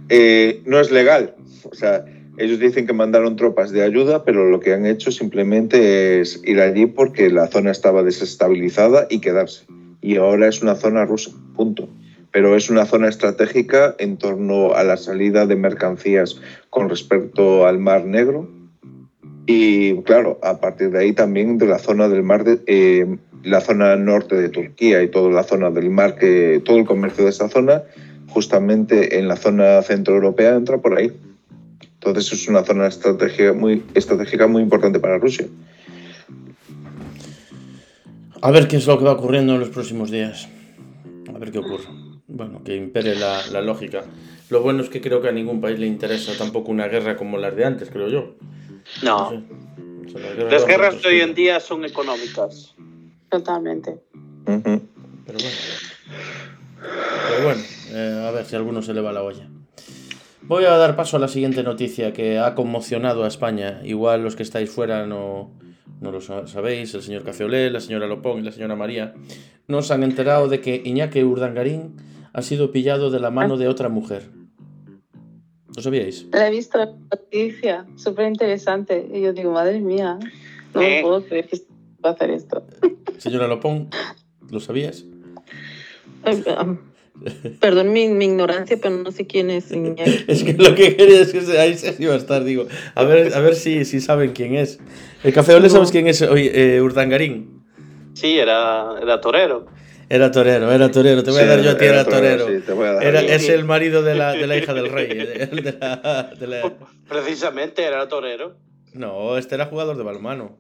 eh, no es legal. O sea, ellos dicen que mandaron tropas de ayuda, pero lo que han hecho simplemente es ir allí porque la zona estaba desestabilizada y quedarse. Y ahora es una zona rusa, punto. Pero es una zona estratégica en torno a la salida de mercancías con respecto al Mar Negro. Y claro, a partir de ahí también de la zona del mar, de, eh, la zona norte de Turquía y toda la zona del mar, que todo el comercio de esa zona, justamente en la zona centroeuropea entra por ahí. Entonces es una zona estratégica muy, importante para Rusia. A ver qué es lo que va ocurriendo en los próximos días. A ver qué ocurre. Bueno, que impere la, la lógica. Lo bueno es que creo que a ningún país le interesa tampoco una guerra como las de antes, creo yo. No. sé. Las guerras de hoy en día son económicas. Totalmente. Pero bueno. Pero bueno, eh, a ver si a alguno se le va la olla. Voy a dar paso a la siguiente noticia que ha conmocionado a España. Igual los que estáis fuera no, no lo sa- sabéis. El señor Cafeolé, la señora Lopón y la señora María nos han enterado de que Iñaki Urdangarín ha sido pillado de la mano de otra mujer. ¿Lo sabíais? La he visto en la noticia, súper interesante. Y yo digo, madre mía, no Eh. me puedo creer que va a hacer esto. Señora Lopón, ¿lo sabías? Perdón mi, mi ignorancia, pero no sé quién es Iñaki. Es que lo que quería es que se- ahí se iba a estar, digo. A ver, a ver si, si saben quién es. El Cafeolé, ¿sabes quién es hoy? Eh, Urdangarín. Sí, era, era torero. Era torero, era torero. Te voy a Sí, dar yo a ti, era torero. sí, te voy a dar Era, es el marido de la, de la hija del rey. de- de la- de la- Precisamente era torero. No, este era jugador de balonmano.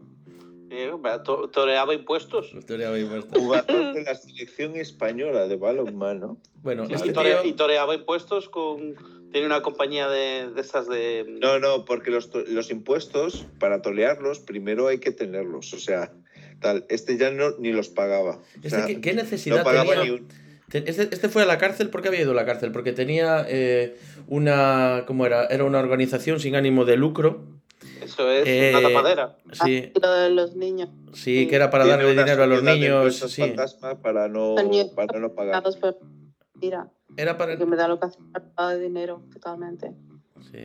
To- toreaba impuestos. Había puesto. Jugador de la selección española de balonmano. Bueno, Y, este tore- tío... y toreaba impuestos con. Tiene una compañía de, de estas de. No, no, porque los, los impuestos, para tolearlos, primero hay que tenerlos. O sea, tal. Este ya no ni los pagaba. O Este, sea, ¿qué, qué no necesidad pagaba tenía? ni un. Te- Este, este fue a la cárcel, ¿por qué había ido a la cárcel? Porque tenía eh, una, ¿cómo era? Era una organización sin ánimo de lucro. Eso es Eh, una tapadera. Sí, Ah, de los niños. sí, que era para Tiene darle dinero a los niños. Sí, fantasma para no, para no pagar. por mira, era para, porque me da lo que hace falta de dinero, totalmente. sí.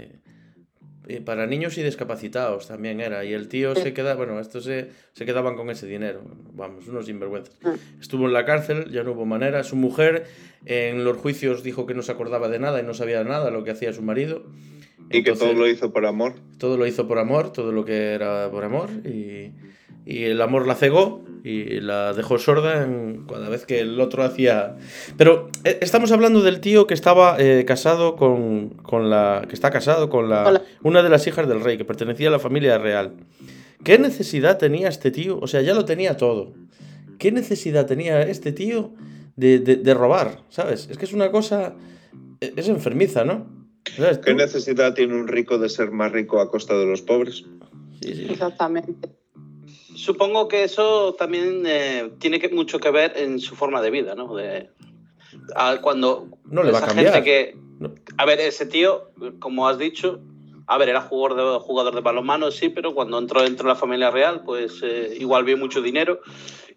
Y para niños y discapacitados también era. Y el tío se queda, bueno, estos se, se quedaban con ese dinero. Vamos, unos sinvergüenzas. Estuvo en la cárcel, ya no hubo manera. Su mujer en los juicios dijo que no se acordaba de nada y no sabía nada lo que hacía su marido. Y que todo lo hizo por amor. todo lo hizo por amor, todo lo que era por amor, y, y el amor la cegó y la dejó sorda en cada vez que el otro hacía... Pero eh, estamos hablando del tío que estaba eh, casado con, con la... que está casado con la, una de las hijas del rey, que pertenecía a la familia real. ¿Qué necesidad tenía este tío? O sea, ya lo tenía todo. ¿Qué necesidad tenía este tío de, de- de robar? ¿Sabes? Es que es una cosa... eh, Es enfermiza, ¿no? ¿Qué necesidad tiene un rico de ser más rico a costa de los pobres? Sí, sí. Exactamente. Supongo que eso también eh, tiene que, mucho que ver en su forma de vida, ¿no? De, a- cuando No le va a esa cambiar. gente que, No. a ver, ese tío, como has dicho, a ver, era jugador de, jugador de balonmano, sí, pero cuando entró dentro de la familia real, pues eh, igual vio mucho dinero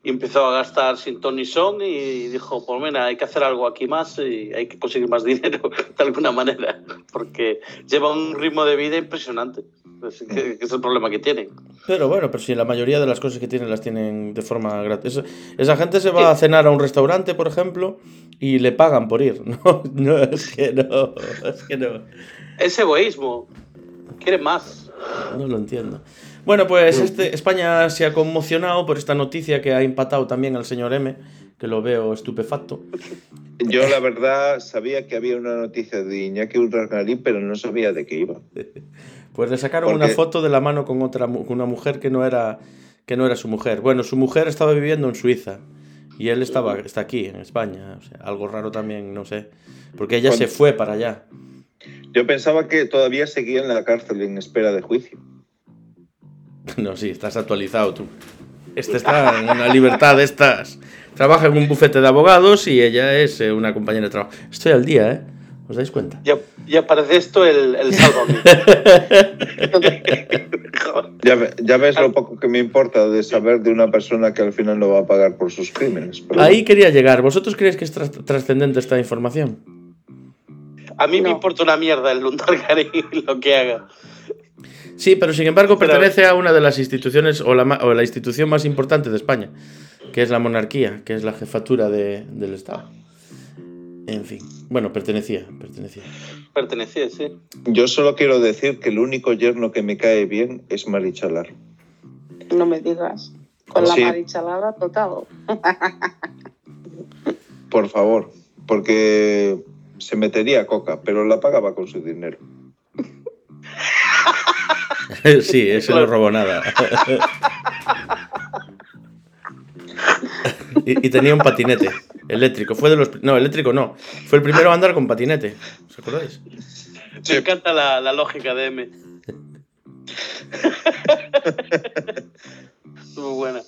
y empezó a gastar sin ton ni son y dijo, pues mira, hay que hacer algo aquí más y hay que conseguir más dinero de alguna manera, porque lleva un ritmo de vida impresionante. Es, que- que es el problema que tienen. Pero bueno, pero si la mayoría de las cosas que tienen las tienen de forma gratis. Esa, esa gente se va a cenar a un restaurante, por ejemplo, y le pagan por ir. No, no, es que no, es que no. Es egoísmo. Quiere más. No lo entiendo. Bueno, pues este, España se ha conmocionado por esta noticia que ha impactado también al señor M, que lo veo estupefacto. Yo, la verdad, sabía que había una noticia de Iñaki Urdangarín, pero no sabía de qué iba. Pues le sacaron Porque- una foto de la mano con otra con una mujer que no era que no era su mujer. Bueno, su mujer estaba viviendo en Suiza y él estaba está aquí en España, o sea, algo raro también, no sé, porque ella se fue para allá. Yo pensaba que todavía seguía en la cárcel en espera de juicio. No, sí, estás actualizado tú. Este está en una libertad de estas. Trabaja en un bufete de abogados y ella es eh, una compañera de trabajo. Estoy al día, ¿eh? ¿Os dais cuenta? Ya, ya parece esto el, el. Ya, ya ves lo poco que me importa de saber de una persona que al final no va a pagar por sus crímenes. pero- Ahí quería llegar. ¿Vosotros creéis que es tras- trascendente esta información? A mí me importa una mierda el Lundargari lo que haga. Sí, pero sin embargo pertenece a una de las instituciones o la, o la institución más importante de España, que es la monarquía, que es la jefatura de- del Estado. En fin, bueno, pertenecía, pertenecía. Pertenecía, sí. Yo solo quiero decir que el único yerno que me cae bien es Marichalar. No me digas. Con Sí. la marichalada total. Por favor, porque se metería coca, pero la pagaba con su dinero. sí, ese no robó nada. y, y tenía un patinete. Eléctrico, fue de los. No, eléctrico no. Fue el primero a andar con patinete. ¿Os acordáis? Me encanta la, la lógica de M. Muy buena.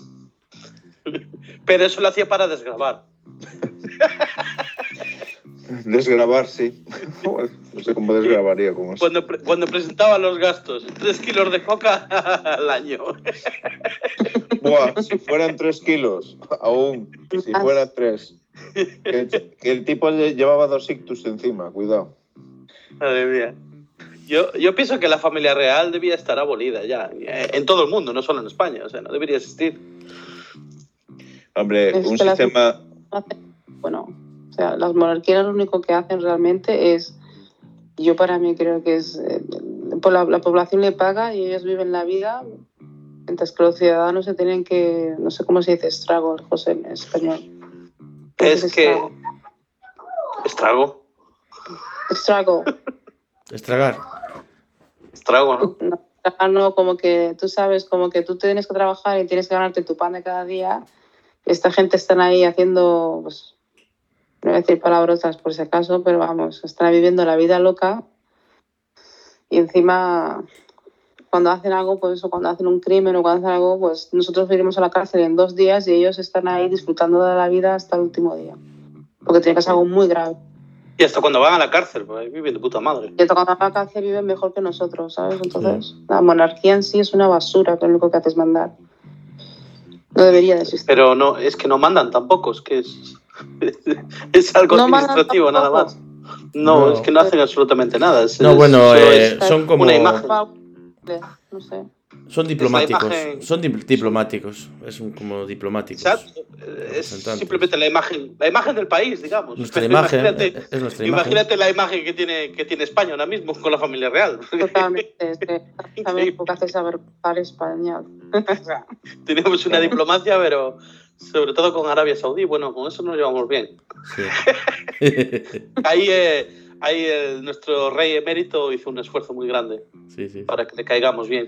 Pero eso lo hacía para desgrabar. Desgrabar, sí. No sé cómo desgrabaría con eso. Cuando, pre- cuando presentaba los gastos, 3 kilos de coca al año. Buah, si fueran tres kilos, aún. Si fueran tres. Que, que el tipo lle- llevaba dos ictus encima, cuidado. Madre mía. Yo, yo pienso que la familia real debía estar abolida ya, eh, en todo el mundo, no solo en España, o sea, no debería existir. Hombre, Es un la- sistema. bueno, sea, las monarquías lo único que hacen realmente es, yo para mí creo que es, eh, pues la, la población le paga y ellos viven la vida, mientras que los ciudadanos se tienen que, no sé cómo se dice, estrago, José, en español. ¿Qué Es que- estrago? Estrago, Estrago. Estragar. estrago, ¿no? No, ah, no, como que tú sabes, como que tú tienes que trabajar y tienes que ganarte tu pan de cada día. Esta gente están ahí haciendo, pues, no voy a decir palabrotas por si acaso, pero vamos, están viviendo la vida loca. Y encima, cuando hacen algo, pues eso, cuando hacen un crimen o cuando hacen algo, pues nosotros iremos a la cárcel en dos días y ellos están ahí disfrutando de la vida hasta el último día. Porque tiene que ser algo muy grave. Y hasta cuando van a la cárcel, pues viven de puta madre. Y cuando van a la cárcel viven mejor que nosotros, ¿sabes? Entonces, la monarquía en sí es una basura, que lo único que hace es mandar. No debería de existir. Pero no, es que no mandan tampoco, es que es, es algo No administrativo nada más. No, No. es que no hacen absolutamente nada. es- No, bueno, eh, son como. una imagen. No sé. Son diplomáticos. imagen- Son di- diplomáticos. Es un- como diplomáticos. Exacto. Es simplemente la imagen, la imagen del país, digamos. Nuestra Pero imagen. Imagínate, Es nuestra imagen. imagínate la imagen que tiene, que tiene España ahora mismo con la familia real. Totalmente. Es que que hace saber. O sea, Tenemos una diplomacia, pero sobre todo con Arabia Saudí, bueno, con eso nos llevamos bien. Sí. Ahí, eh, ahí eh, nuestro rey emérito hizo un esfuerzo muy grande sí, sí. para que le caigamos bien.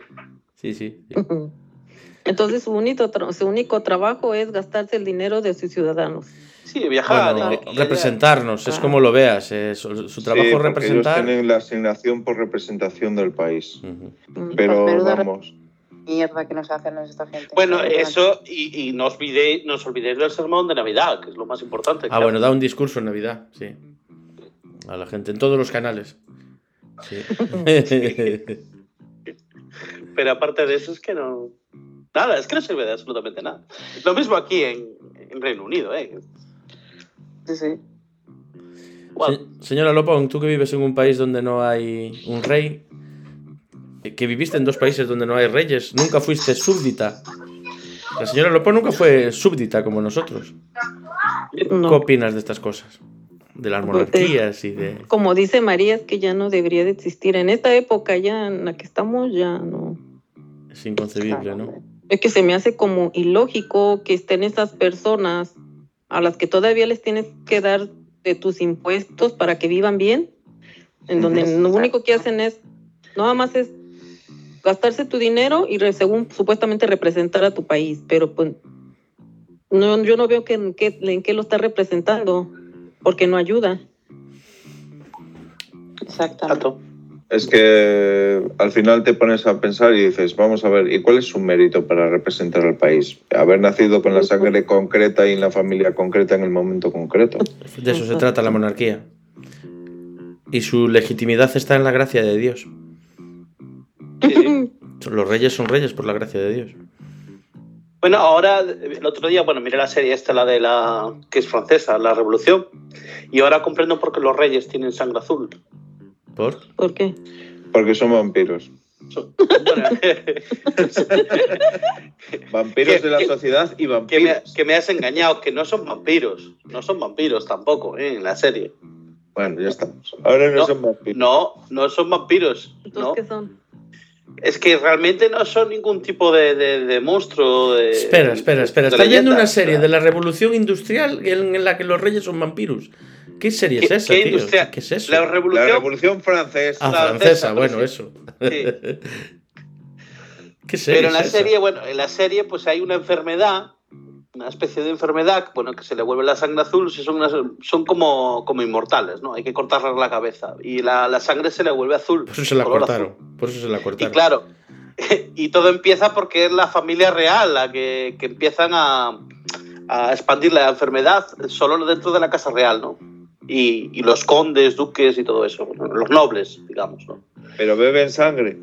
Sí, sí. sí. Entonces su único, su único trabajo es gastarse el dinero de sus ciudadanos. Sí, viajar. Bueno, y representarnos, es como lo veas. eh, su, su trabajo Sí, es representar. Ellos tienen la asignación por representación del país. Ujú. Mm. Pero vamos. Mierda que nos hacen esta gente. Bueno, eso, y, y no, os olvidéis, no os olvidéis del sermón de Navidad, que es lo más importante. Ah, claro. bueno, da un discurso en Navidad, sí. A la gente, en todos los canales. Sí. Pero aparte de eso, es que no. Nada, es que no sirve de absolutamente nada. Lo mismo aquí en, en Reino Unido, ¿eh? Sí, sí. Se- señora Lopón, tú que vives en un país donde no hay un rey, que viviste en dos países donde no hay reyes, nunca fuiste súbdita. La señora Lopón nunca fue súbdita como nosotros. ¿Qué No. opinas de estas cosas? De las monarquías y de... Como dice María, es que ya no debería de existir. En esta época ya en la que estamos, ya no. Es inconcebible, ¿no? Es que se me hace como ilógico que estén esas personas a las que todavía les tienes que dar de tus impuestos para que vivan bien, en donde lo único que hacen es, nada más es gastarse tu dinero y re- según supuestamente representar a tu país, pero pues no, yo no veo que, en, qué, en qué lo está representando, porque no ayuda. Exactamente. Exacto. Es que al final te pones a pensar y dices, vamos a ver, ¿y cuál es su mérito para representar al país? Haber nacido con la sangre concreta y en la familia concreta en el momento concreto. De eso se trata la monarquía. Y su legitimidad está en la gracia de Dios. Sí, sí. Los reyes son reyes por la gracia de Dios. Bueno, ahora, el otro día, bueno, miré la serie esta, la de la. que es francesa, La Revolución. Y ahora comprendo por qué los reyes tienen sangre azul. ¿Por? ¿Por qué? Porque son vampiros. Vampiros Que- de la que- sociedad y que, me, vampiros. que me has engañado, que no son vampiros. No son vampiros tampoco, ¿eh? en la serie. Bueno, ya estamos. Ahora no, No, son vampiros. No, no son vampiros. Entonces, ¿no? ¿qué son? Es que realmente no son ningún tipo de, de, de monstruo. De, Espera, espera, espera. viendo leyenda. una serie de la revolución industrial en la que los reyes son vampiros. ¿Qué serie es ¿Qué- esa, qué tío? ¿Qué es eso? La La revolución. Revolución Francesa. Ah, francesa, francesa, bueno, eso. Sí. ¿Qué serie Pero en la es esa? serie, bueno, en la serie pues hay una enfermedad una especie de enfermedad, bueno, que se le vuelve la sangre azul, si son, unas- son como, como inmortales, ¿no? Hay que cortarles la cabeza y la, la sangre se le vuelve azul. Por eso se la cortaron. Por eso se la Y cortaron. claro, y todo empieza porque es la familia real la que, que empiezan a, a expandir la enfermedad solo dentro de la casa real, ¿no? Y, y los condes, duques y todo eso, los nobles, digamos, ¿no? Pero beben sangre.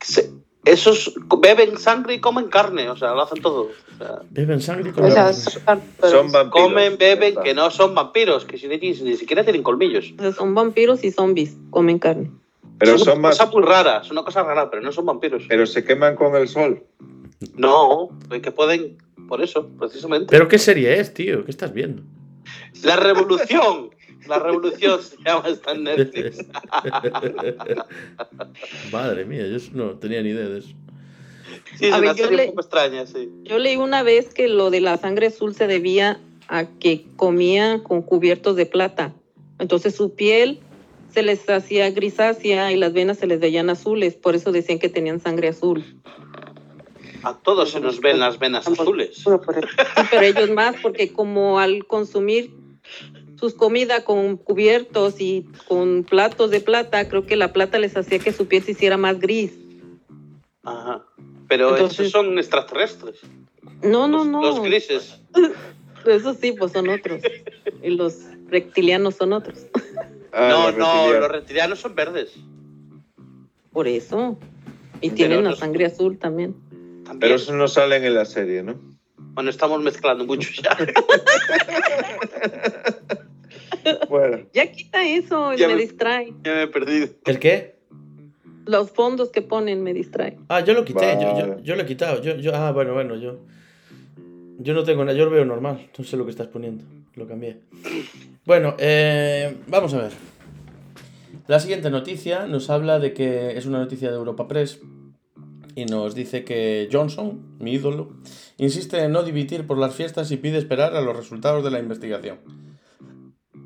Se- esos beben sangre y comen carne, o sea, lo hacen todo. O sea, Beben sangre O sea, la- son- Son vampiros. comen, beben, que no son vampiros, que si ni, ni siquiera tienen colmillos. Son vampiros y zombies, comen carne. Pero es son una más. cosa muy rara, es una cosa rara, pero no son vampiros. Pero se queman con el sol. No, es que pueden, por eso, precisamente. ¿Pero qué serie es, tío? ¿Qué estás viendo? La revolución. La revolución se llama esta en Netflix. Madre mía, yo no tenía ni idea de eso. Sí, es A una ver, yo serie le- un poco extraña, sí. Yo leí una vez que lo de la sangre azul se debía a que comían con cubiertos de plata. Entonces su piel se les hacía grisácea y las venas se les veían azules. Por eso decían que tenían sangre azul. A todos se nos ven las venas azules. Sí, pero ellos más, porque como al consumir sus comidas con cubiertos y con platos de plata, creo que la plata les hacía que su piel se hiciera más gris. Ajá. Pero Entonces- esos son extraterrestres. No, no, Los- no. Los grises. Eso sí, pues son otros. Y los reptilianos son otros. Ah, no, los no, los reptilianos son verdes. Por eso. Y Pero tienen la sangre azul también. También. Pero eso no salen en la serie, ¿no? Bueno, estamos mezclando mucho ya. Bueno, Ya quita eso, Ya me me- distrae. ya me he perdido. ¿El qué? Los fondos que ponen me distraen. Ah, yo lo quité, yo, yo, Vale. yo lo he quitado. Yo, yo, ah, bueno, bueno, yo. Yo no tengo nada, yo lo veo normal. No sé lo que estás poniendo. Lo cambié. Bueno, eh, vamos a ver. La siguiente noticia nos habla de que es una noticia de Europa Press y nos dice que Johnson, mi ídolo, insiste en no dimitir por las fiestas y pide esperar a los resultados de la investigación.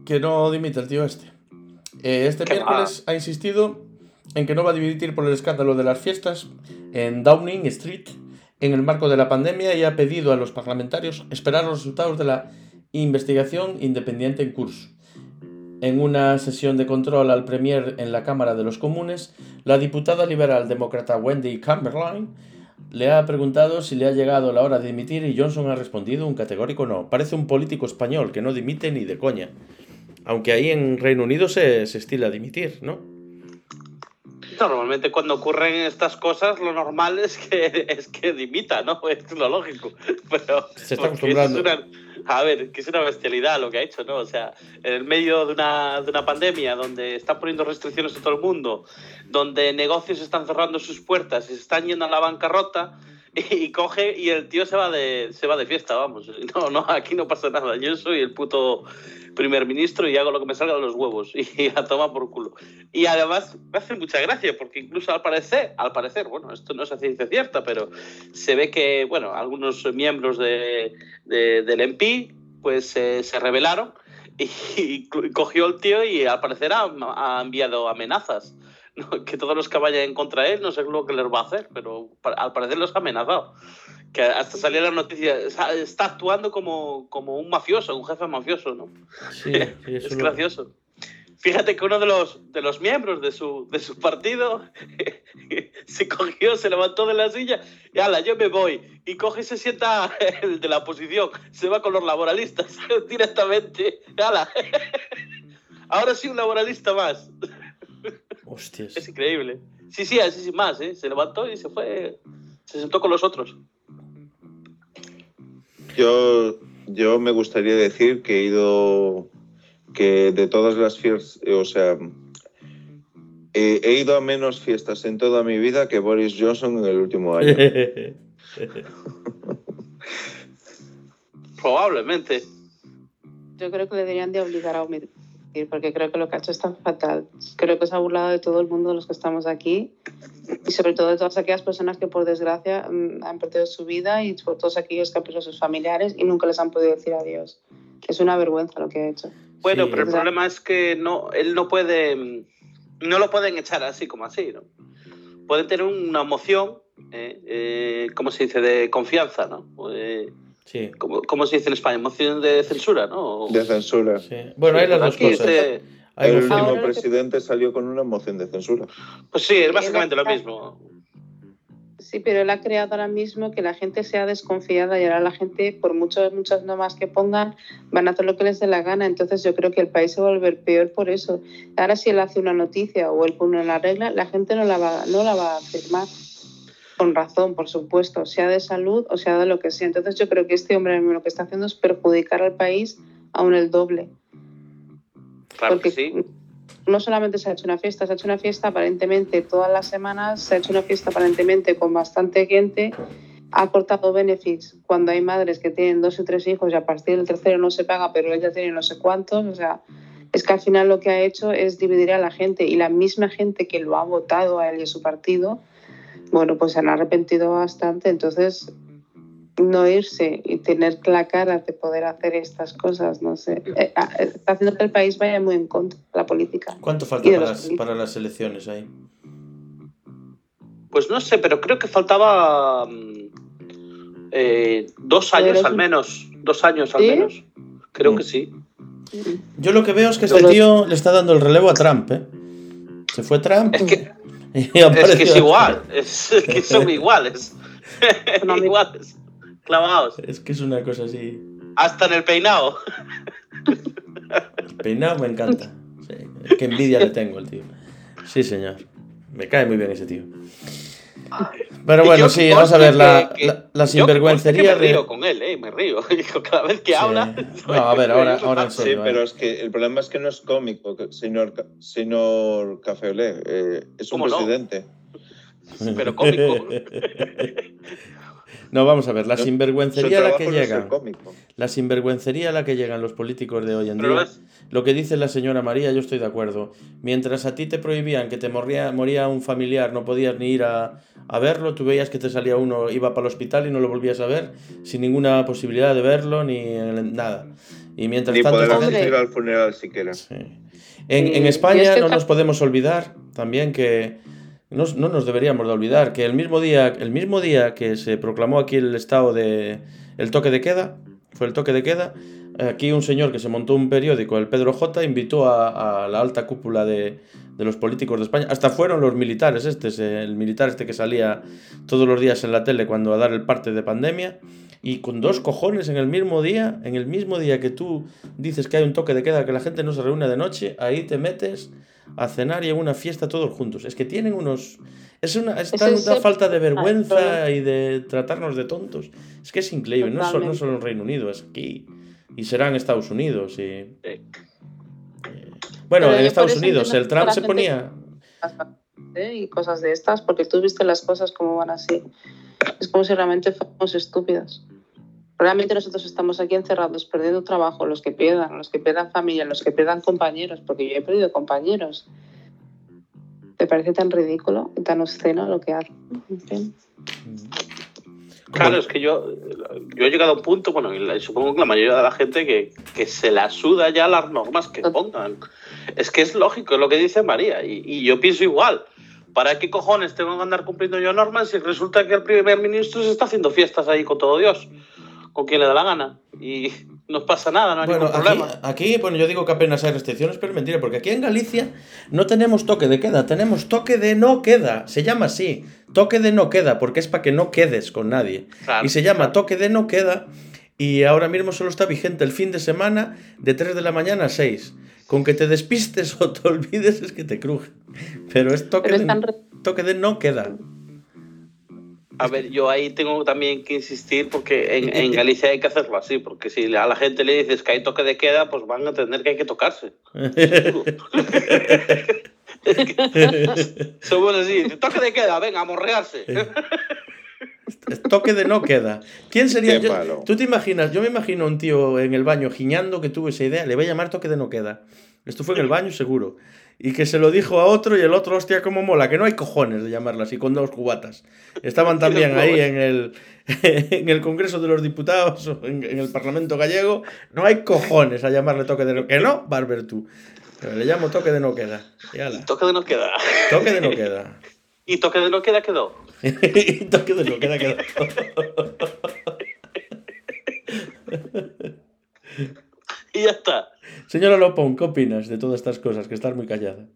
Que no dimite el tío este. Eh, este miércoles ha insistido en que no va a dimitir por el escándalo de las fiestas en Downing Street en el marco de la pandemia y ha pedido a los parlamentarios esperar los resultados de la investigación independiente en curso. En una sesión de control al Premier en la Cámara de los Comunes, la diputada liberal demócrata Wendy Chamberlain le ha preguntado si le ha llegado la hora de dimitir y Johnson ha respondido un categórico no. Parece un político español que no dimite ni de coña. Aunque ahí en Reino Unido se, se estila dimitir, ¿no? Normalmente cuando ocurren estas cosas, lo normal es que, es que dimita, ¿no? Es lo lógico. Pero, Se está acostumbrando. es una- a ver, que es una bestialidad lo que ha hecho, ¿no? O sea, en el medio de una, de una pandemia donde están poniendo restricciones a todo el mundo, donde negocios están cerrando sus puertas y se están yendo a la bancarrota, y, coge y el tío se va de, se va de fiesta, vamos. No, no, aquí no pasa nada. Yo soy el puto primer ministro y hago lo que me salga de los huevos y a toma por culo. Y además me hace mucha gracia porque incluso al parecer, al parecer, bueno, esto no es a ciencia cierta, pero se ve que, bueno, algunos miembros de, de- del MP pues eh, se rebelaron y, y cogió el tío y al parecer ha, ha enviado amenazas. ¿No? Que todos los que vayan contra él no sé lo que les va a hacer, pero al parecer los ha amenazado. Que hasta salió la noticia, está, actuando como, como un mafioso, un jefe mafioso, ¿no? Sí, sí, Es lo- gracioso. Fíjate que uno de los, de los miembros de su, de su partido se cogió, se levantó de la silla y ala, yo me voy. Y coge y se sienta el de la oposición, se va con los laboralistas directamente. Ala. Ahora sí un laboralista más. Hostias. Es increíble. Sí, sí, así sin más, ¿eh? Se levantó y se fue, se sentó con los otros. yo, yo me gustaría decir que he ido, que de todas las fiestas, o sea, he, he ido a menos fiestas en toda mi vida que Boris Johnson en el último año. Probablemente. Yo creo que le deberían de obligar a omitir, porque creo que lo que ha hecho es tan fatal. Creo que se ha burlado de todo el mundo de los que estamos aquí y sobre todo de todas aquellas personas que por desgracia mm, han perdido su vida y por todos aquellos que han perdido a sus familiares y nunca les han podido decir adiós. Es una vergüenza lo que ha hecho. Bueno, Sí. pero el O sea- problema es que no, él no puede, mm, no lo pueden echar así como así, ¿no? Pueden tener una moción, eh, eh, ¿cómo se dice?, de confianza, ¿no? Eh, Sí, ¿Cómo, cómo se dice en España? Moción de censura, ¿no? De censura. sí. Bueno, hay las dos Aquí cosas. este- Hay el último que- presidente salió con una moción de censura. Pues sí, es básicamente lo mismo. Sí, pero él ha creado ahora mismo que la gente sea desconfiada y ahora la gente, por muchas, muchas normas que pongan, van a hacer lo que les dé la gana. Entonces yo creo que el país se va a volver peor por eso. Ahora si él hace una noticia o él pone una regla, la gente no la va, no la va a firmar. Con razón, por supuesto, sea de salud o sea de lo que sea. Entonces yo creo que este hombre lo que está haciendo es perjudicar al país aún el doble. Claro porque que sí. no solamente se ha hecho una fiesta, se ha hecho una fiesta aparentemente todas las semanas, se ha hecho una fiesta aparentemente con bastante gente, ha cortado benefits cuando hay madres que tienen dos o tres hijos y a partir del tercero no se paga, pero ella tiene no sé cuántos, o sea, es que al final lo que ha hecho es dividir a la gente y la misma gente que lo ha votado a él y a su partido, bueno, pues se han arrepentido bastante, entonces no irse y tener la cara de poder hacer estas cosas, no sé, Eh, ah, está haciendo que el país vaya muy en contra de la política. ¿Cuánto falta para las, políticos. para las elecciones ahí? Pues no sé, pero creo que faltaba mm, eh, dos años Pero- al menos. Dos años al ¿Sí? menos. Creo Mm. que sí. Yo lo que veo es que este tío le está dando el relevo a Trump, ¿eh? Se fue Trump Es que, es, que es igual. Es, es que son iguales. No, iguales. Clavados. Es que es una cosa así. Hasta en el peinado. El peinado me encanta. Sí, qué envidia le tengo al tío. Sí, señor. Me cae muy bien ese tío. Pero bueno, yo sí, vamos a ver, la, que- la, la yo sinvergüencería me río de... con él, ¿eh? Me río. Cada vez que Sí. habla. No, a ver, ahora, ahora en Sí, serio. pero eh. es que el problema es que no es cómico, señor, señor Café Olé, eh, es un ¿Cómo no? presidente. Pero cómico. No, vamos a ver, la sinvergüencería a la que llegan. La sinvergüencería a la que llegan los políticos de hoy en día. Lo que dice la señora María, yo estoy de acuerdo. Mientras a ti te prohibían que te moría, moría un familiar, no podías ni ir a, a verlo, tú veías que te salía uno, iba para el hospital y no lo volvías a ver, sin ninguna posibilidad de verlo ni nada. Y mientras Ni tanto, poder gente- asistir al funeral siquiera. Sí. En, en España no nos podemos olvidar también que no, no nos deberíamos de olvidar que el mismo día el mismo día que se proclamó aquí el estado de el toque de queda fue el toque de queda aquí un señor que se montó un periódico el Pedro J invitó a, a la alta cúpula de, de los políticos de España. Hasta fueron los militares este el militar este que salía todos los días en la tele cuando a dar el parte de pandemia y con dos cojones en el mismo día, en el mismo día que tú dices que hay un toque de queda, que la gente no se reúne de noche, ahí te metes a cenar y en una fiesta todos juntos. Es que tienen unos... Es una, es Es tanta ese- falta de vergüenza y de tratarnos de tontos. Es que es increíble, no, solo- no solo en Reino Unido, es aquí. Y será en Estados Unidos. Y... Sí. Bueno, Pero en Estados Unidos el Trump se gente- ponía... ¿eh? y cosas de estas, porque tú viste las cosas como van así. Es como si realmente fuéramos estúpidas. Realmente nosotros estamos aquí encerrados, perdiendo trabajo, los que pierdan, los que pierdan familia, los que pierdan compañeros, porque yo he perdido compañeros. ¿Te parece tan ridículo y tan obsceno lo que hacen? Claro, es que yo, yo he llegado a un punto, bueno, y supongo que la mayoría de la gente que, que se la suda ya las normas que pongan. Es que es lógico, es lo que dice María, y, y yo pienso igual. ¿Para qué cojones tengo que andar cumpliendo yo normas si resulta que el primer ministro se está haciendo fiestas ahí con todo Dios? Con quien le da la gana. Y no pasa nada, no hay Bueno, ningún aquí, problema. aquí, bueno, yo digo que apenas hay restricciones, pero es mentira, porque aquí en Galicia no tenemos toque de queda, tenemos toque de no queda. Se llama así, toque de no queda, porque es para que no quedes con nadie. Claro, y se llama toque de no queda, y ahora mismo solo está vigente el fin de semana de 3 de la mañana a 6. Con que te despistes o te olvides es que te cruje. Pero es toque, Pero de, es tan re- toque de no queda. A ver, yo ahí tengo también que insistir porque en, en Galicia hay que hacerlo así, porque si a la gente le dices que hay toque de queda, pues van a entender que hay que tocarse. Somos así, toque de queda, venga, a morrearse. Toque de no queda. ¿Quién sería? Yo-. Tú te imaginas, yo me imagino a un tío en el baño giñando que tuvo esa idea, le voy a llamar toque de no queda. Esto fue en el baño seguro. Y que se lo dijo a otro y el otro, hostia, cómo mola, que no hay cojones de llamarlo así, con dos cubatas. Estaban también ahí en el, en el Congreso de los Diputados, o en, en el Parlamento Gallego, no hay cojones a llamarle toque de no Que no, Barber tú. Pero le llamo toque de no queda. Toque de no queda. toque de no queda. Y toque de no queda quedó. y toque de no queda quedó. y ya está. Señora Lopón, ¿qué opinas de todas estas cosas? Que estás muy callada.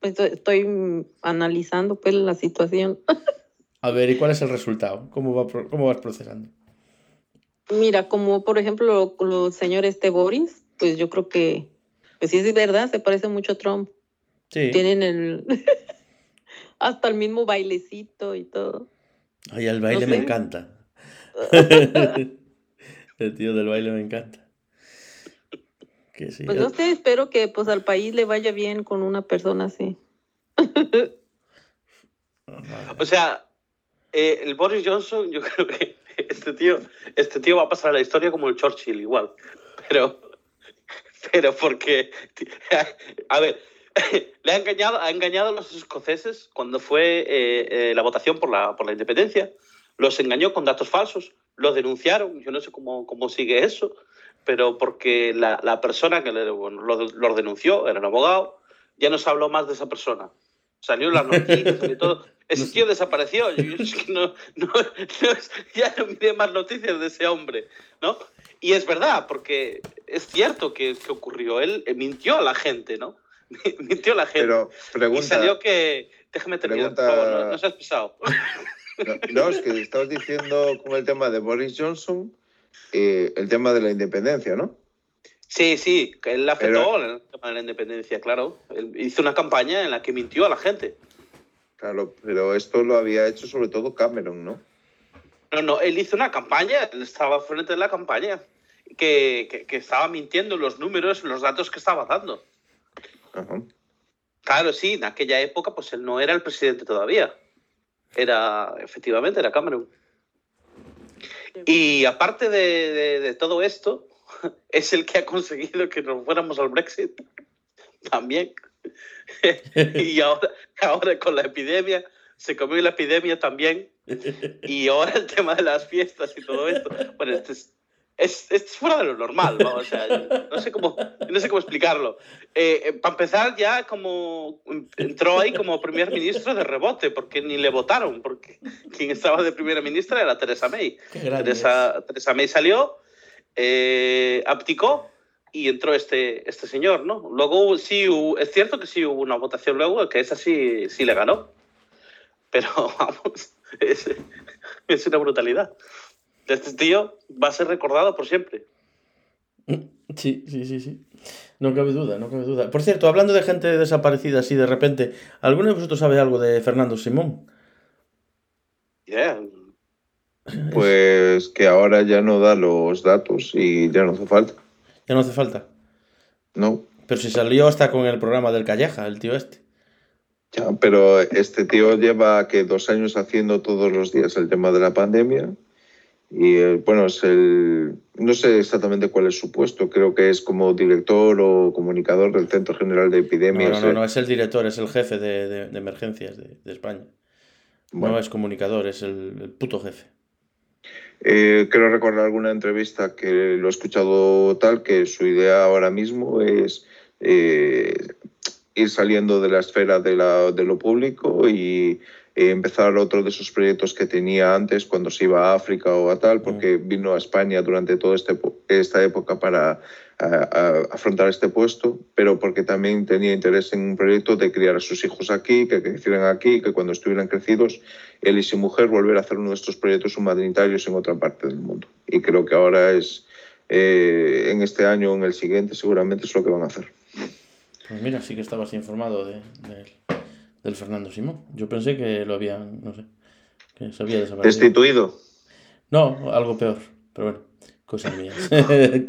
Pues estoy analizando pues la situación. A ver, ¿y cuál es el resultado? ¿Cómo, va, cómo vas procesando? Mira, como por ejemplo los señores este Boris, pues yo creo que, pues sí es verdad, se parece mucho a Trump. Sí. Tienen el hasta el mismo bailecito y todo. Ay, el baile No me sé. encanta. el tío del baile me encanta. Que sí. Pues no sé, espero que pues al país le vaya bien con una persona así. O sea, eh, el Boris Johnson, yo creo que este tío, este tío va a pasar a la historia como el Churchill, igual. Pero, pero porque, a ver, le ha engañado, ha engañado a los escoceses cuando fue eh, eh, la votación por la, por la independencia. Los engañó con datos falsos, los denunciaron. Yo no sé cómo, cómo sigue eso, pero porque la, la persona que le- bueno, los, los denunció era un abogado, ya no se habló más de esa persona. Salió las noticias y todo. Ese tío desapareció. Yo, es que no, no- no ya no miré más noticias de ese hombre, ¿no? Y es verdad, porque es cierto que, que ocurrió. Él eh, mintió a la gente, ¿no? mintió la gente. Pero y pregunta, salió que... Déjame terminar, por Pregunta- favor, no, no seas pesado. no, no, es que estabas diciendo con el tema de Boris Johnson, eh, el tema de la independencia, ¿no? Sí, sí, él afectó Pero- el tema de la independencia, claro. Él hizo una campaña en la que mintió a la gente. Claro, pero esto lo había hecho sobre todo Cameron, ¿no? No, no, él hizo una campaña, él estaba frente de la campaña, que, que, que estaba mintiendo los números, los datos que estaba dando. Ajá. Claro, sí, en aquella época pues él no era el presidente todavía. Era, efectivamente, era Cameron. Y aparte de, de- de todo esto, es el que ha conseguido que nos fuéramos al Brexit también. y ahora, ahora con la epidemia, se comió la epidemia también. Y ahora el tema de las fiestas y todo esto. Bueno, este es, es, es fuera de lo normal, ¿no? O sea, no sé cómo, no sé cómo explicarlo. Eh, eh, para empezar, ya como entró ahí como primer ministro de rebote, porque ni le votaron, porque quien estaba de primera ministra era Teresa May. Teresa, Teresa May salió, eh, abdicó y entró este, este señor, ¿no? Luego sí, hubo- es cierto que sí hubo una votación luego, que esa sí, sí le ganó. Pero vamos, es, es una brutalidad. Este tío va a ser recordado por siempre. es. Sí, sí, sí, sí. No cabe duda, no cabe duda. Por cierto, hablando de gente desaparecida así de repente, ¿alguno de vosotros sabe algo de Fernando Simón? Yeah. Pues que ahora ya no da los datos y ya no hace falta. Ya no hace falta. No, Pero si salió hasta con el programa del Calleja, el tío este. ya, pero este tío lleva que dos años haciendo todos los días el tema de la pandemia y eh, bueno, es el, no sé exactamente cuál es su puesto, creo que es como director o comunicador del Centro General de No, Epidemias. no, no, eh. no, es el director, es el jefe de, de- de emergencias de, de España. Bueno. No es comunicador, es el, el puto jefe. Eh, quiero recordar alguna entrevista que lo he escuchado tal, que su idea ahora mismo es eh, ir saliendo de la esfera de, la- de lo público y eh, empezar otro de esos proyectos que tenía antes cuando se iba a África o a tal, porque vino a España durante toda este, esta época para a- a- afrontar este puesto, pero porque también tenía interés en un proyecto de criar a sus hijos aquí, que crecieran aquí, que cuando estuvieran crecidos, él y su mujer volver a hacer uno de estos proyectos humanitarios en otra parte del mundo. Y creo que ahora es, eh, en este año o en el siguiente, seguramente es lo que van a hacer. Pues mira, sí que estabas informado de, del- del Fernando Simón. Yo pensé que lo habían, no sé, que se había desaparecido. Destituido. No, algo peor, pero bueno, cosas mías.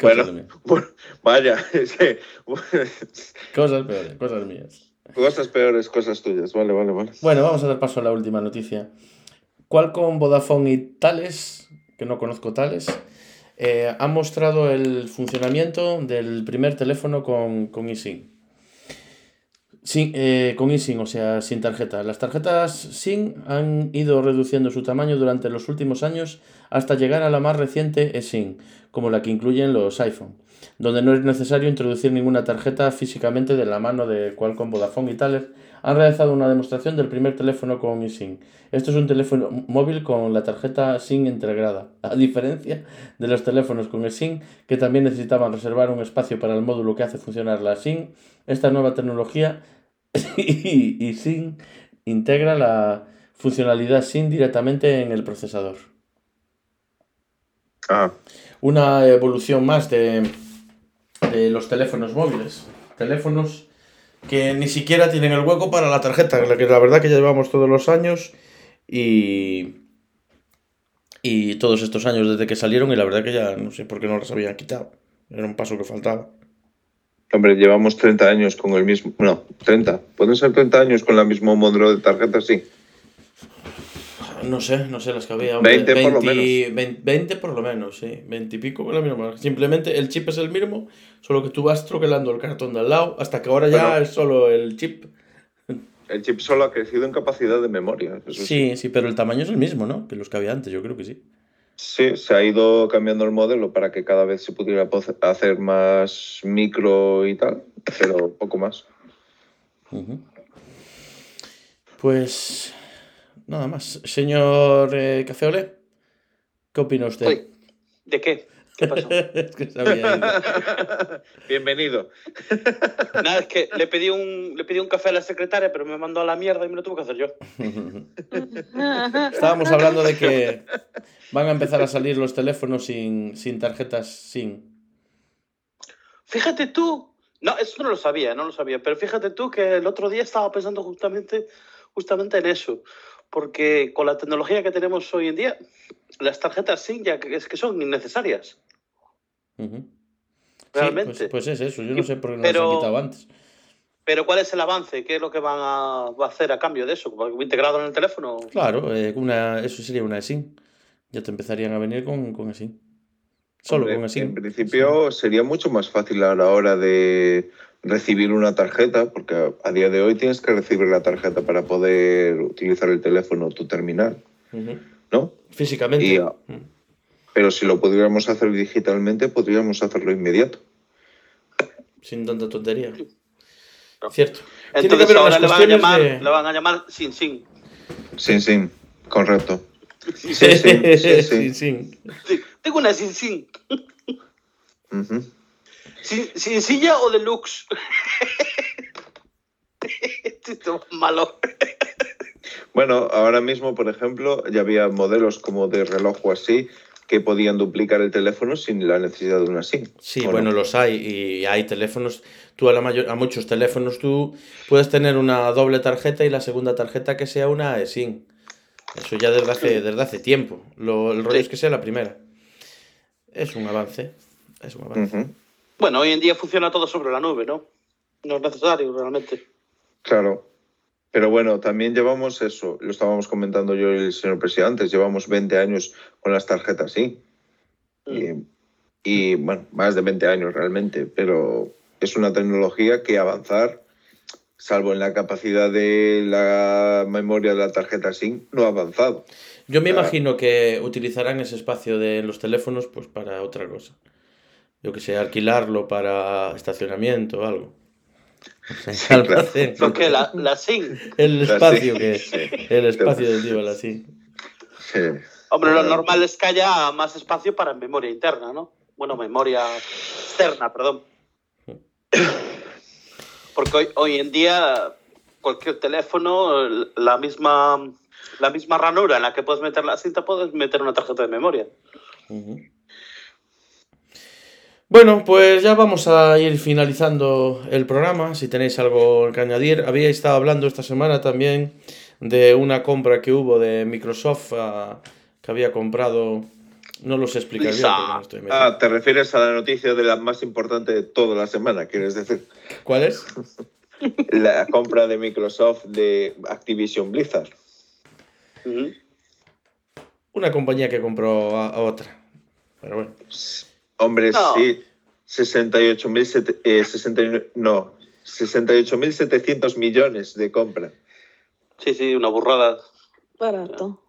cosas Bueno. mías. Bueno, vaya, es que, Cosas peores, cosas mías. cosas peores, cosas tuyas. Vale, vale, vale. Bueno, vamos a dar paso a la última noticia. Qualcomm, Vodafone y Tales, que no conozco Tales, eh, han mostrado el funcionamiento del primer teléfono con, con eSIM. Sin, eh, con eSIM, o sea, sin tarjeta. Las tarjetas SIM han ido reduciendo su tamaño durante los últimos años hasta llegar a la más reciente eSIM, como la que incluyen los iPhone, donde no es necesario introducir ninguna tarjeta físicamente de la mano de Qualcomm, Vodafone y Thales, han realizado una demostración del primer teléfono con eSIM. Esto es un teléfono móvil con la tarjeta SIM integrada, a diferencia de los teléfonos con eSIM que también necesitaban reservar un espacio para el módulo que hace funcionar la SIM. Esta nueva tecnología eSIM integra la funcionalidad SIM directamente en el procesador. Ah, Una evolución más de, de los teléfonos móviles. Teléfonos que ni siquiera tienen el hueco para la tarjeta, la que la verdad que ya llevamos todos los años y y todos estos años desde que salieron y la verdad que ya no sé por qué no las habían quitado. Era un paso que faltaba. Hombre, llevamos 30 años con el mismo. No, 30. ¿Pueden ser 30 años con el mismo modelo de tarjeta? Sí. No sé, no sé las que había. hombre. 20 por lo 20 20 20 por lo menos, sí. 20 y pico con la misma. Simplemente el chip es el mismo, solo que tú vas troquelando el cartón de al lado, hasta que ahora ya Bueno. es solo el chip. El chip solo ha crecido en capacidad de memoria. eso sí. Sí, sí, pero el tamaño es el mismo, ¿no? Que los que había antes, yo creo que sí. Sí, se ha ido cambiando el modelo para que cada vez se pudiera hacer más micro y tal, pero poco más. Pues nada más. Señor eh, Cafeole, ¿qué opina usted? ¿De qué? ¿Qué pasó? es que. Bienvenido. Nada, es que le pedí, un, le pedí un café a la secretaria, pero me mandó a la mierda y me lo tuve que hacer yo. Estábamos hablando de que van a empezar a salir los teléfonos sin, sin tarjetas SIM. Fíjate tú, no, eso no lo sabía, no lo sabía, pero fíjate tú que el otro día estaba pensando justamente, justamente en eso, porque con la tecnología que tenemos hoy en día, las tarjetas SIM ya que, es que son innecesarias. Sí, realmente. pues, pues es eso, yo no sé por qué no Pero- las han quitado antes. Pero ¿cuál es el avance? ¿Qué es lo que van a, va a hacer a cambio de eso? ¿Integrado en el teléfono? Claro, eh, una, eso sería una SIM. Ya te empezarían a venir con, con SIM. Solo Hombre, con SIM. En principio sería mucho más fácil a la hora de recibir una tarjeta, porque a- a día de hoy tienes que recibir la tarjeta para poder utilizar el teléfono, tu terminal. ¿no? Físicamente. Y, ah, Mm. Pero si lo pudiéramos hacer digitalmente, podríamos hacerlo inmediato. Sin tanta tontería. No. Cierto. Entonces ahora le van, a llamar, de- le van a llamar Sin Sin. Sí, sí, correcto. Sí, Sí, sí, Tengo una Sin Sin. Sin, sin silla o deluxe. Esto es malo. Bueno, ahora mismo, por ejemplo, ya había modelos como de reloj o así que podían duplicar el teléfono sin la necesidad de una SIM. Sí, bueno, los hay y hay teléfonos. Tú a, la mayor, a muchos teléfonos tú puedes tener una doble tarjeta y la segunda tarjeta que sea una SIM. Eso ya desde hace, desde hace tiempo. Lo, el rollo Sí. es que sea la primera. Es un avance. Es un avance. Bueno, hoy en día funciona todo sobre la nube, ¿no? No es necesario realmente. Claro. Pero bueno, también llevamos eso, lo estábamos comentando yo y el señor presidente, antes, llevamos 20 años con las tarjetas, sí. Mm. Y, y, bueno, más de 20 años realmente, pero es una tecnología que avanzar, salvo en la capacidad de la memoria de la tarjeta SIM, no ha avanzado. Yo me imagino que utilizarán ese espacio de los teléfonos pues para otra cosa. Yo que sé, alquilarlo para estacionamiento o algo. O sea, almacén. ¿Lo que ¿La, la SIM? El La espacio SIM, que sí. el espacio del tío, así. Sí. Hombre, lo normal es que haya más espacio para memoria interna, ¿no? Bueno, memoria externa, perdón. Porque hoy, hoy en día cualquier teléfono, la misma, la misma ranura en la que puedes meter la cinta, puedes meter una tarjeta de memoria. Bueno, pues ya vamos a ir finalizando el programa. Si tenéis algo que añadir, había estado hablando esta semana también de una compra que hubo de Microsoft ah, que había comprado. No lo sé explicar bien no estoy metido. Ah, te refieres a la noticia de la más importante de toda la semana, quieres decir. ¿Cuál es? La compra de Microsoft de Activision Blizzard. Una compañía que compró a, a otra. Pero bueno. Hombre, No. sí. 68.000 eh, 69 no, 68.700 millones de compra. Sí, sí, una burrada. Barato.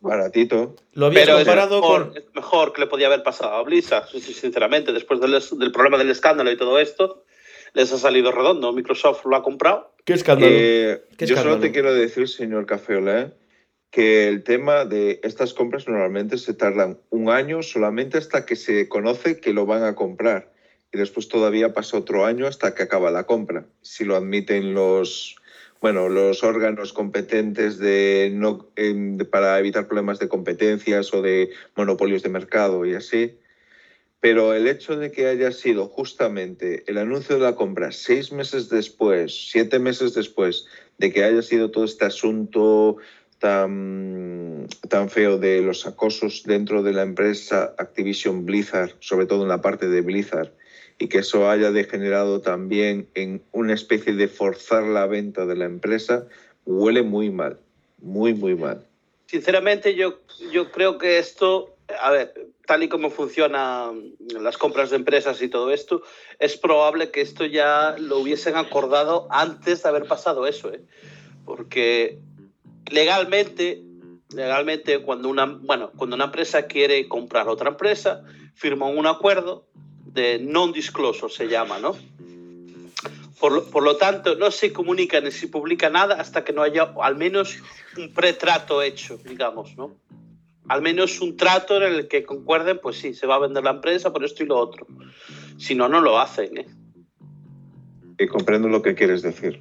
Baratito. Lo habías Pero es comparado mejor, con. es mejor que le podía haber pasado a Blizzard, sinceramente, después del, del problema del escándalo y todo esto, les ha salido redondo. Microsoft lo ha comprado. ¿Qué escándalo? Eh, Qué yo solo te quiero decir, señor Cafeola, que el tema de estas compras normalmente se tardan un año solamente hasta que se conoce que lo van a comprar. Y después todavía pasa otro año hasta que acaba la compra. Si lo admiten los, bueno, los órganos competentes de no, em, para evitar problemas de competencias o de monopolios de mercado y así. Pero el hecho de que haya sido justamente el anuncio de la compra seis meses después, siete meses después de que haya sido todo este asunto tan, tan feo de los acosos dentro de la empresa Activision Blizzard, sobre todo en la parte de Blizzard, y que eso haya degenerado también en una especie de forzar la venta de la empresa, huele muy mal, muy, muy mal. Sinceramente, yo, yo creo que esto, a ver, tal y como funcionan las compras de empresas y todo esto, es probable que esto ya lo hubiesen acordado antes de haber pasado eso, ¿eh? Porque legalmente, legalmente cuando una, bueno, cuando una empresa quiere comprar otra empresa, firman un acuerdo de non-disclosure, se llama, ¿no? Por lo, por lo tanto, no se comunica ni se publica nada hasta que no haya al menos un pretrato hecho, digamos, ¿no? Al menos un trato en el que concuerden, pues sí, se va a vender la empresa por esto y lo otro. Si no, no lo hacen, ¿eh? Y comprendo lo que quieres decir.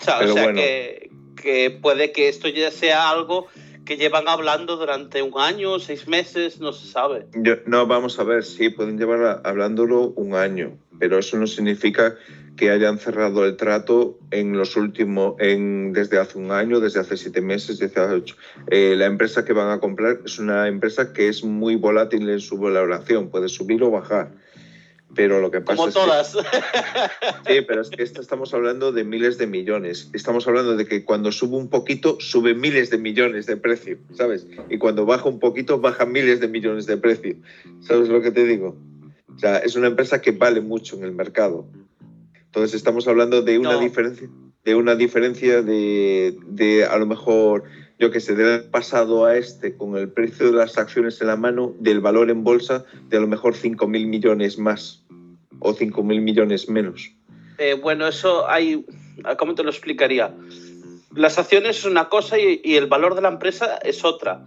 O sea, o sea bueno. que, que puede que esto ya sea algo que llevan hablando durante un año, seis meses, no se sabe. No, vamos a ver, sí, pueden llevar hablándolo un año, pero eso no significa que hayan cerrado el trato en los últimos, desde hace un año, desde hace siete meses, desde hace ocho. Eh, la empresa que van a comprar es una empresa que es muy volátil en su valoración, puede subir o bajar. Pero lo que pasa Como es que- todas. Sí, pero es que esta estamos hablando de miles de millones. Estamos hablando de que cuando sube un poquito, sube miles de millones de precio, ¿sabes? Y cuando baja un poquito, baja miles de millones de precio. ¿Sabes lo que te digo? O sea, es una empresa que vale mucho en el mercado. Entonces estamos hablando de una No. diferencia, de una diferencia de, de a lo mejor, yo que sé, del pasado a este, con el precio de las acciones en la mano, del valor en bolsa, de a lo mejor 5.000 millones más o 5.000 millones menos. Eh, bueno, eso hay. ¿Cómo te lo explicaría? Las acciones es una cosa y, y el valor de la empresa es otra.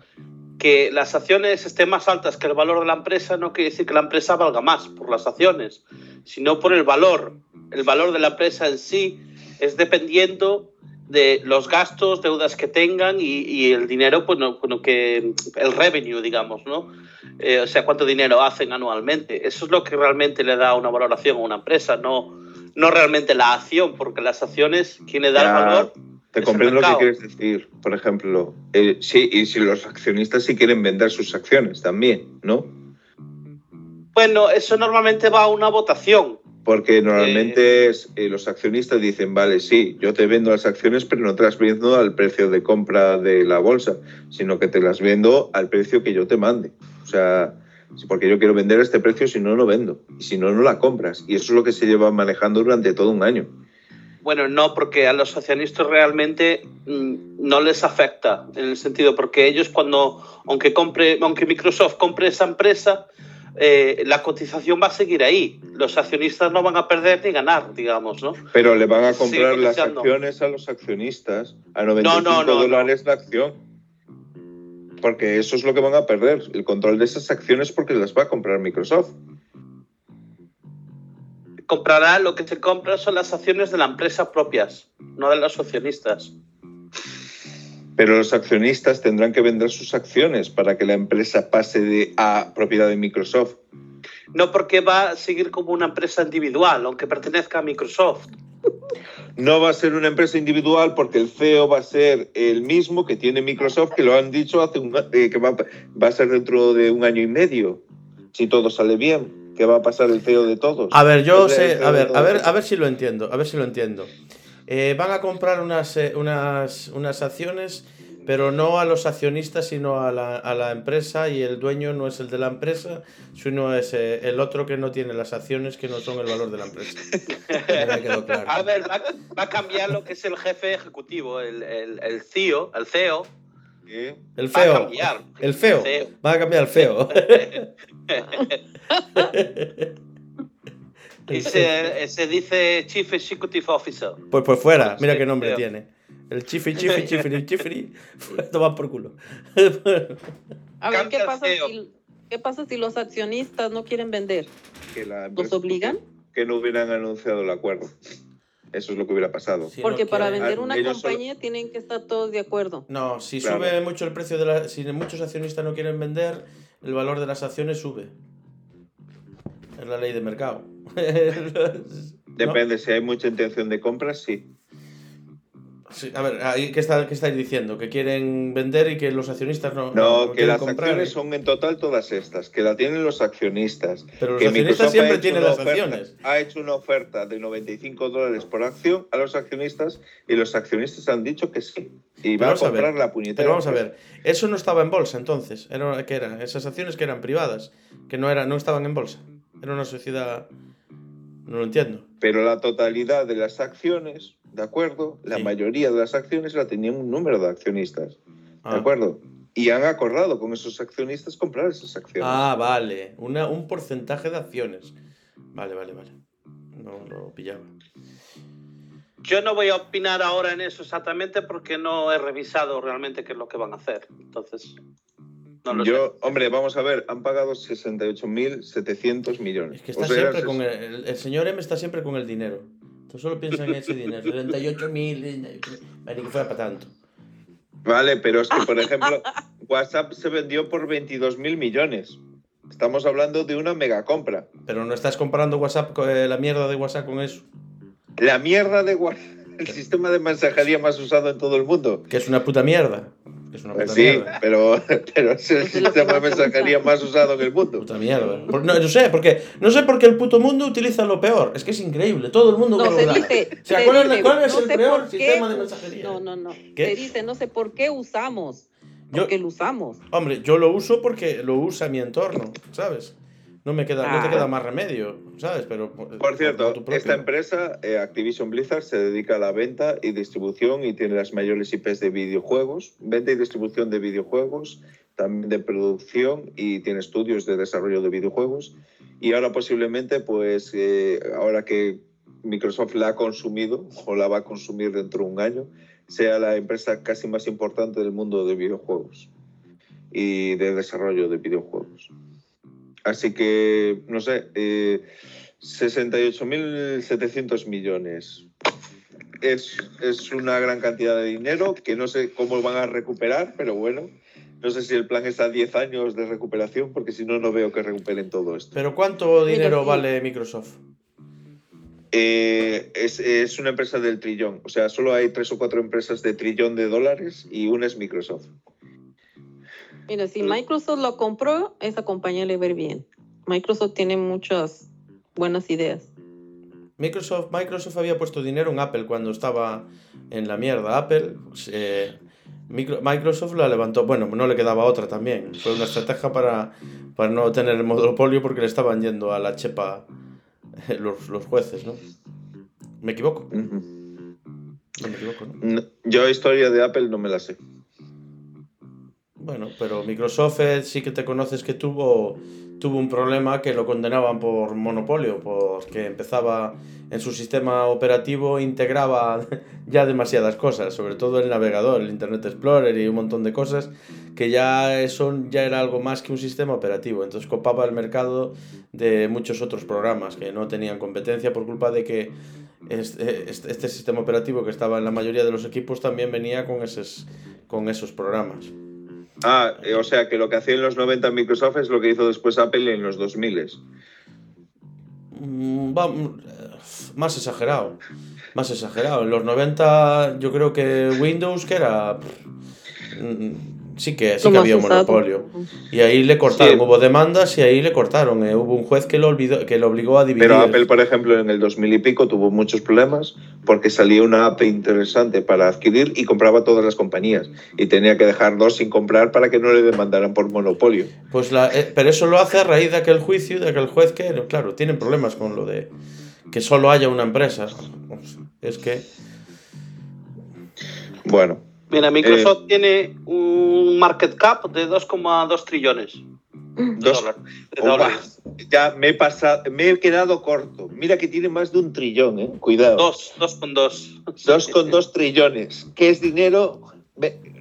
Que las acciones estén más altas que el valor de la empresa no quiere decir que la empresa valga más por las acciones, sino por el valor. El valor de la empresa en sí es dependiendo de los gastos, deudas que tengan y, y el dinero, pues no, bueno, que el revenue, digamos, ¿no? Eh, o sea, cuánto dinero hacen anualmente. Eso es lo que realmente le da una valoración a una empresa, no, no realmente la acción, porque las acciones, quien le da el valor, Te comprendo lo que quieres decir. Por ejemplo, eh, sí, y si los accionistas sí quieren vender sus acciones también, ¿no? Bueno, eso normalmente va a una votación. Porque normalmente es, eh, los accionistas dicen, vale, sí, yo te vendo las acciones, pero no te las vendo al precio de compra de la bolsa, sino que te las vendo al precio que yo te mande. O sea, porque yo quiero vender a este precio, si no, no vendo. Y si no, no la compras. Y eso es lo que se lleva manejando durante todo un año. Bueno, no, porque a los accionistas realmente mm, no les afecta, en el sentido, porque ellos cuando, aunque, compre, aunque Microsoft compre esa empresa, eh, la cotización va a seguir ahí. Los accionistas no van a perder ni ganar, digamos, ¿no? Pero le van a Sí, comprar las acciones a los accionistas a 95 no, no. dólares la acción. Porque eso es lo que van a perder, el control de esas acciones porque las va a comprar Microsoft. Comprará lo que se compra son las acciones de la empresa propias, no de los accionistas. Pero los accionistas tendrán que vender sus acciones para que la empresa pase de, a propiedad de Microsoft. No porque va a seguir como una empresa individual, aunque pertenezca a Microsoft. No va a ser una empresa individual porque el CEO va a ser el mismo que tiene Microsoft, que lo han dicho hace un, eh, que va, va a ser dentro de un año y medio, si todo sale bien. ¿Qué va a pasar el CEO de todos? A ver, yo sé, a ver, a todos. ver, a ver si lo entiendo, a ver si lo entiendo. Eh, van a comprar unas, eh, unas, unas acciones, pero no a los accionistas, sino a la, a la empresa y el dueño no es el de la empresa, sino es eh, el otro que no tiene las acciones que no son el valor de la empresa. Quedó claro. A ver, va, va a cambiar lo que es el jefe ejecutivo, el, el, el CEO, el CEO. El Va a feo. cambiar. El feo. Feo. Va a cambiar el feo. Y se, se dice Chief Executive Officer. Pues por fuera, mira Sí, qué nombre tiene. El chifri, chifri, chifri, chifri. Toma por culo. A ver, ¿qué pasa, si, ¿qué pasa si los accionistas no quieren vender? Que la ¿Los obligan? Que no hubieran anunciado el acuerdo. Eso es lo que hubiera pasado. Si Porque no para quieren- vender Ah, una ellos solo- compañía tienen que estar todos de acuerdo. No, si Claro. sube mucho el precio de la. Si muchos accionistas no quieren vender, el valor de las acciones sube. Es la ley de mercado. ¿No? Depende, si hay mucha intención de compra, sí. Sí, a ver, ahí, ¿qué, está, ¿qué estáis diciendo? ¿Que quieren vender y que los accionistas no, No, que quieren las comprar? acciones son en total todas estas, que la tienen los accionistas. Pero los que accionistas Microsoft siempre tienen las oferta- acciones. Ha hecho una oferta de 95 dólares por acción a los accionistas y los accionistas han dicho que sí. Y va a vamos a ver, comprar la puñetera. Pero vamos a ver, eso no estaba en bolsa entonces. Era, ¿Qué era? Esas acciones que eran privadas, que no, era, no estaban en bolsa. Era una sociedad. No lo entiendo. Pero la totalidad de las acciones, ¿de acuerdo? La Sí. mayoría de las acciones la tenían un número de accionistas, Ah. ¿de acuerdo? Y han acordado con esos accionistas comprar esas acciones. Ah, vale. Una, un porcentaje de acciones. Vale, vale, vale. No lo pillaba. Yo no voy a opinar ahora en eso exactamente porque no he revisado realmente qué es lo que van a hacer. Entonces, no lo Yo, hombre, vamos a ver, han pagado 68.700 millones. Es que está O sea, siempre es- con el, el- señor M está siempre con el dinero. Tú solo piensa en ese dinero. 78 mil. Ni que fuera para tanto. Vale, pero es que, por ejemplo, WhatsApp se vendió por 22.000 millones. Estamos hablando de una mega compra. Pero no estás comparando WhatsApp con, eh, la mierda de WhatsApp con eso. La mierda de WhatsApp, el sistema de mensajería más usado en todo el mundo. Que es una puta mierda. Es una puta Pues sí, mierda. pero, pero es el Es que sistema de mensajería más usado en el mundo. Puta mierda. No, yo sé, porque no sé por qué el puto mundo utiliza lo peor. Es que es increíble. Todo el mundo No, se lo dice. O sea, se ¿cuál dice, cuál es no el peor qué sistema de mensajería? No, no, no. ¿Qué? Se dice, no sé por qué usamos. Yo- Porque lo usamos. Hombre, yo lo uso porque lo usa mi entorno, ¿sabes? No me queda, no te Ah. queda más remedio, ¿sabes? Pero Por cierto, esta empresa, eh, Activision Blizzard, se dedica a la venta y distribución y tiene las mayores IPs de videojuegos, venta y distribución de videojuegos, también de producción y tiene estudios de desarrollo de videojuegos. Y ahora posiblemente, pues, eh, ahora que Microsoft la ha consumido o la va a consumir dentro de un año, sea la empresa casi más importante del mundo de videojuegos y de desarrollo de videojuegos. Así que, no sé, eh, 68.700 millones. Es, es una gran cantidad de dinero que no sé cómo van a recuperar, pero bueno, no sé si el plan es a 10 años de recuperación, porque si no, no veo que recuperen todo esto. Pero ¿cuánto dinero vale Microsoft? Eh, es, es una empresa del trillón, o sea, solo hay tres o cuatro empresas de trillón de dólares y una es Microsoft. Mira, si Microsoft lo compró, esa compañía le va a ir bien. Microsoft tiene muchas buenas ideas. Microsoft, Microsoft había puesto dinero en Apple cuando estaba en la mierda. Apple, pues, eh, Micro- Microsoft la levantó. Bueno, no le quedaba otra también. Fue una estrategia para, para no tener el monopolio porque le estaban yendo a la chepa eh, los, los jueces, ¿no? ¿Me equivoco? No me equivoco, ¿no? No, Yo historia de Apple no me la sé. Bueno, pero Microsoft eh, sí que te conoces que tuvo, tuvo un problema que lo condenaban por monopolio, porque empezaba en su sistema operativo, integraba ya demasiadas cosas, sobre todo el navegador, el Internet Explorer y un montón de cosas, que ya son ya era algo más que un sistema operativo. Entonces copaba el mercado de muchos otros programas que no tenían competencia por culpa de que este, este, este sistema operativo que estaba en la mayoría de los equipos también venía con esos, con esos programas. Ah, eh, o sea que lo que hacía en los 90 Microsoft es lo que hizo después Apple en los 2000. Mm, mm, eh, más exagerado. Más exagerado. En los 90 yo creo que Windows que era... mm, Sí que, sí que había un monopolio. Y ahí le cortaron, Sí. hubo demandas y ahí le cortaron. eh, Hubo un juez que lo, olvidó, que lo obligó a dividir. Pero Apple, por ejemplo, en el 2000 y pico tuvo muchos problemas porque salía una app interesante para adquirir y compraba todas las compañías. Y tenía que dejar dos sin comprar para que no le demandaran por monopolio. Pues la, eh, pero eso lo hace a raíz de aquel juicio, de aquel juez que, claro, tienen problemas con lo de que solo haya una empresa. Es que... Bueno, Mira, Microsoft tiene un market cap de 2,2 trillones de, Dos- de dólares. ya me he pasado, me he quedado corto. Mira que tiene más de un trillón, ¿eh? Cuidado. Dos, dos con dos. Dos con dos trillones. ¿Qué es dinero?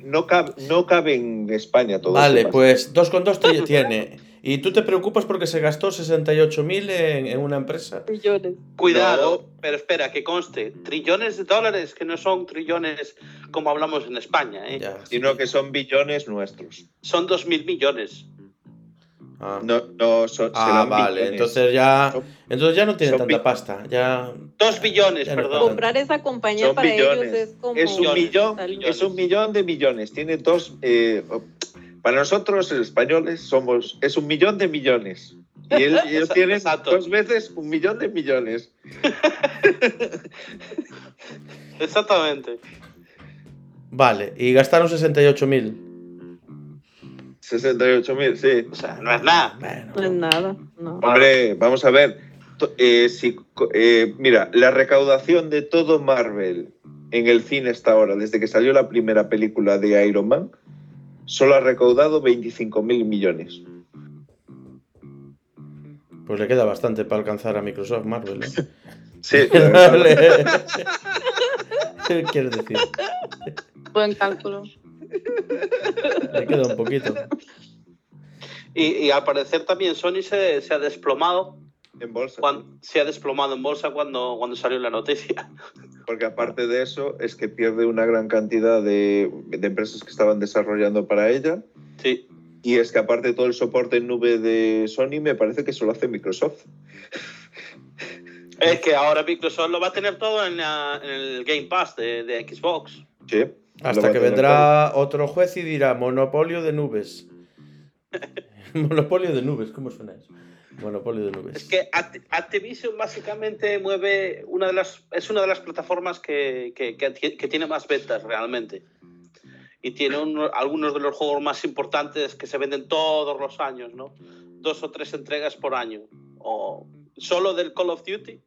No cabe, no cabe en España todo. Vale, esto. pues 2,2 tiene. Y tú te preocupas porque se gastó 68.000 en, en una empresa. Millones. Cuidado, pero espera, que conste, trillones de dólares que no son trillones como hablamos en España, ¿eh? Ya. Sino que son billones nuestros. son dos mil millones. Ah, No, no son, Ah, vale. billones. Entonces ya, entonces ya no tiene son tanta bi- pasta. Ya. Dos billones, Ya perdón. Comprar esa compañía Son para billones. ellos es como... Es un Millones, millón, millones. es un millón de millones. Tiene dos. eh, para nosotros, los españoles, somos. Es un millón de millones. Y él- ellos Exacto. tienen dos veces un millón de millones. Exactamente. Vale. Y gastaron 68.000. 68 mil, sí. O sea, no es nada. Bueno. No es nada, no. Hombre, vamos a ver. Eh, si, eh, mira, la recaudación de todo Marvel en el cine hasta ahora, desde que salió la primera película de Iron Man, solo ha recaudado 25 mil millones. Pues le queda bastante para alcanzar a Microsoft Marvel. ¿eh? Sí, Vale. ¿Qué quieres decir? Buen cálculo. Le queda un poquito. Y, y al parecer también Sony se, se ha desplomado. en bolsa. cuan- se ha desplomado en bolsa cuando, cuando salió la noticia. Porque aparte de eso, es que pierde una gran cantidad de, de empresas que estaban desarrollando para ella. Sí. Y es que aparte todo el soporte en nube de Sony me parece que solo hace Microsoft. Es que ahora Microsoft lo va a tener todo en, la- en el Game Pass de, de Xbox. Sí. Hasta que vendrá otro juez y dirá monopolio de nubes. monopolio de nubes, ¿cómo suena eso? Monopolio de nubes. Es que Act- Activision básicamente mueve una de las es una de las plataformas que, que- que que tiene más ventas realmente. Y tiene uno- algunos de los juegos más importantes que se venden todos los años, ¿no? Dos o tres entregas por año. O solo del Call of Duty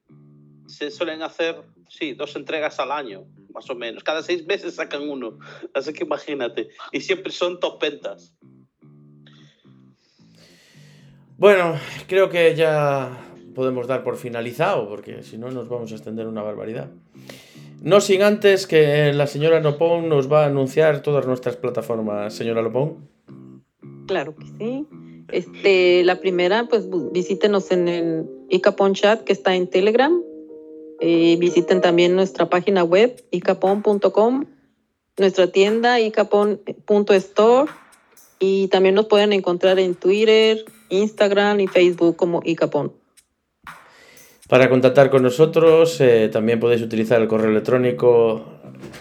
se suelen hacer, sí, dos entregas al año, más o menos. Cada seis meses sacan uno. Así que imagínate. Y siempre son top ventas. Bueno, creo que ya podemos dar por finalizado, porque si no nos vamos a extender una barbaridad. No sin antes que la señora Lopón nos va a anunciar todas nuestras plataformas. Señora Lopón. Claro que sí. Este, la primera, pues visítenos en el Icapon Chat que está en Telegram. Eh, visiten también nuestra página web, icapon.com, nuestra tienda, icapon.store. Y también nos pueden encontrar en Twitter, Instagram y Facebook como Icapon. Para contactar con nosotros eh, también podéis utilizar el correo electrónico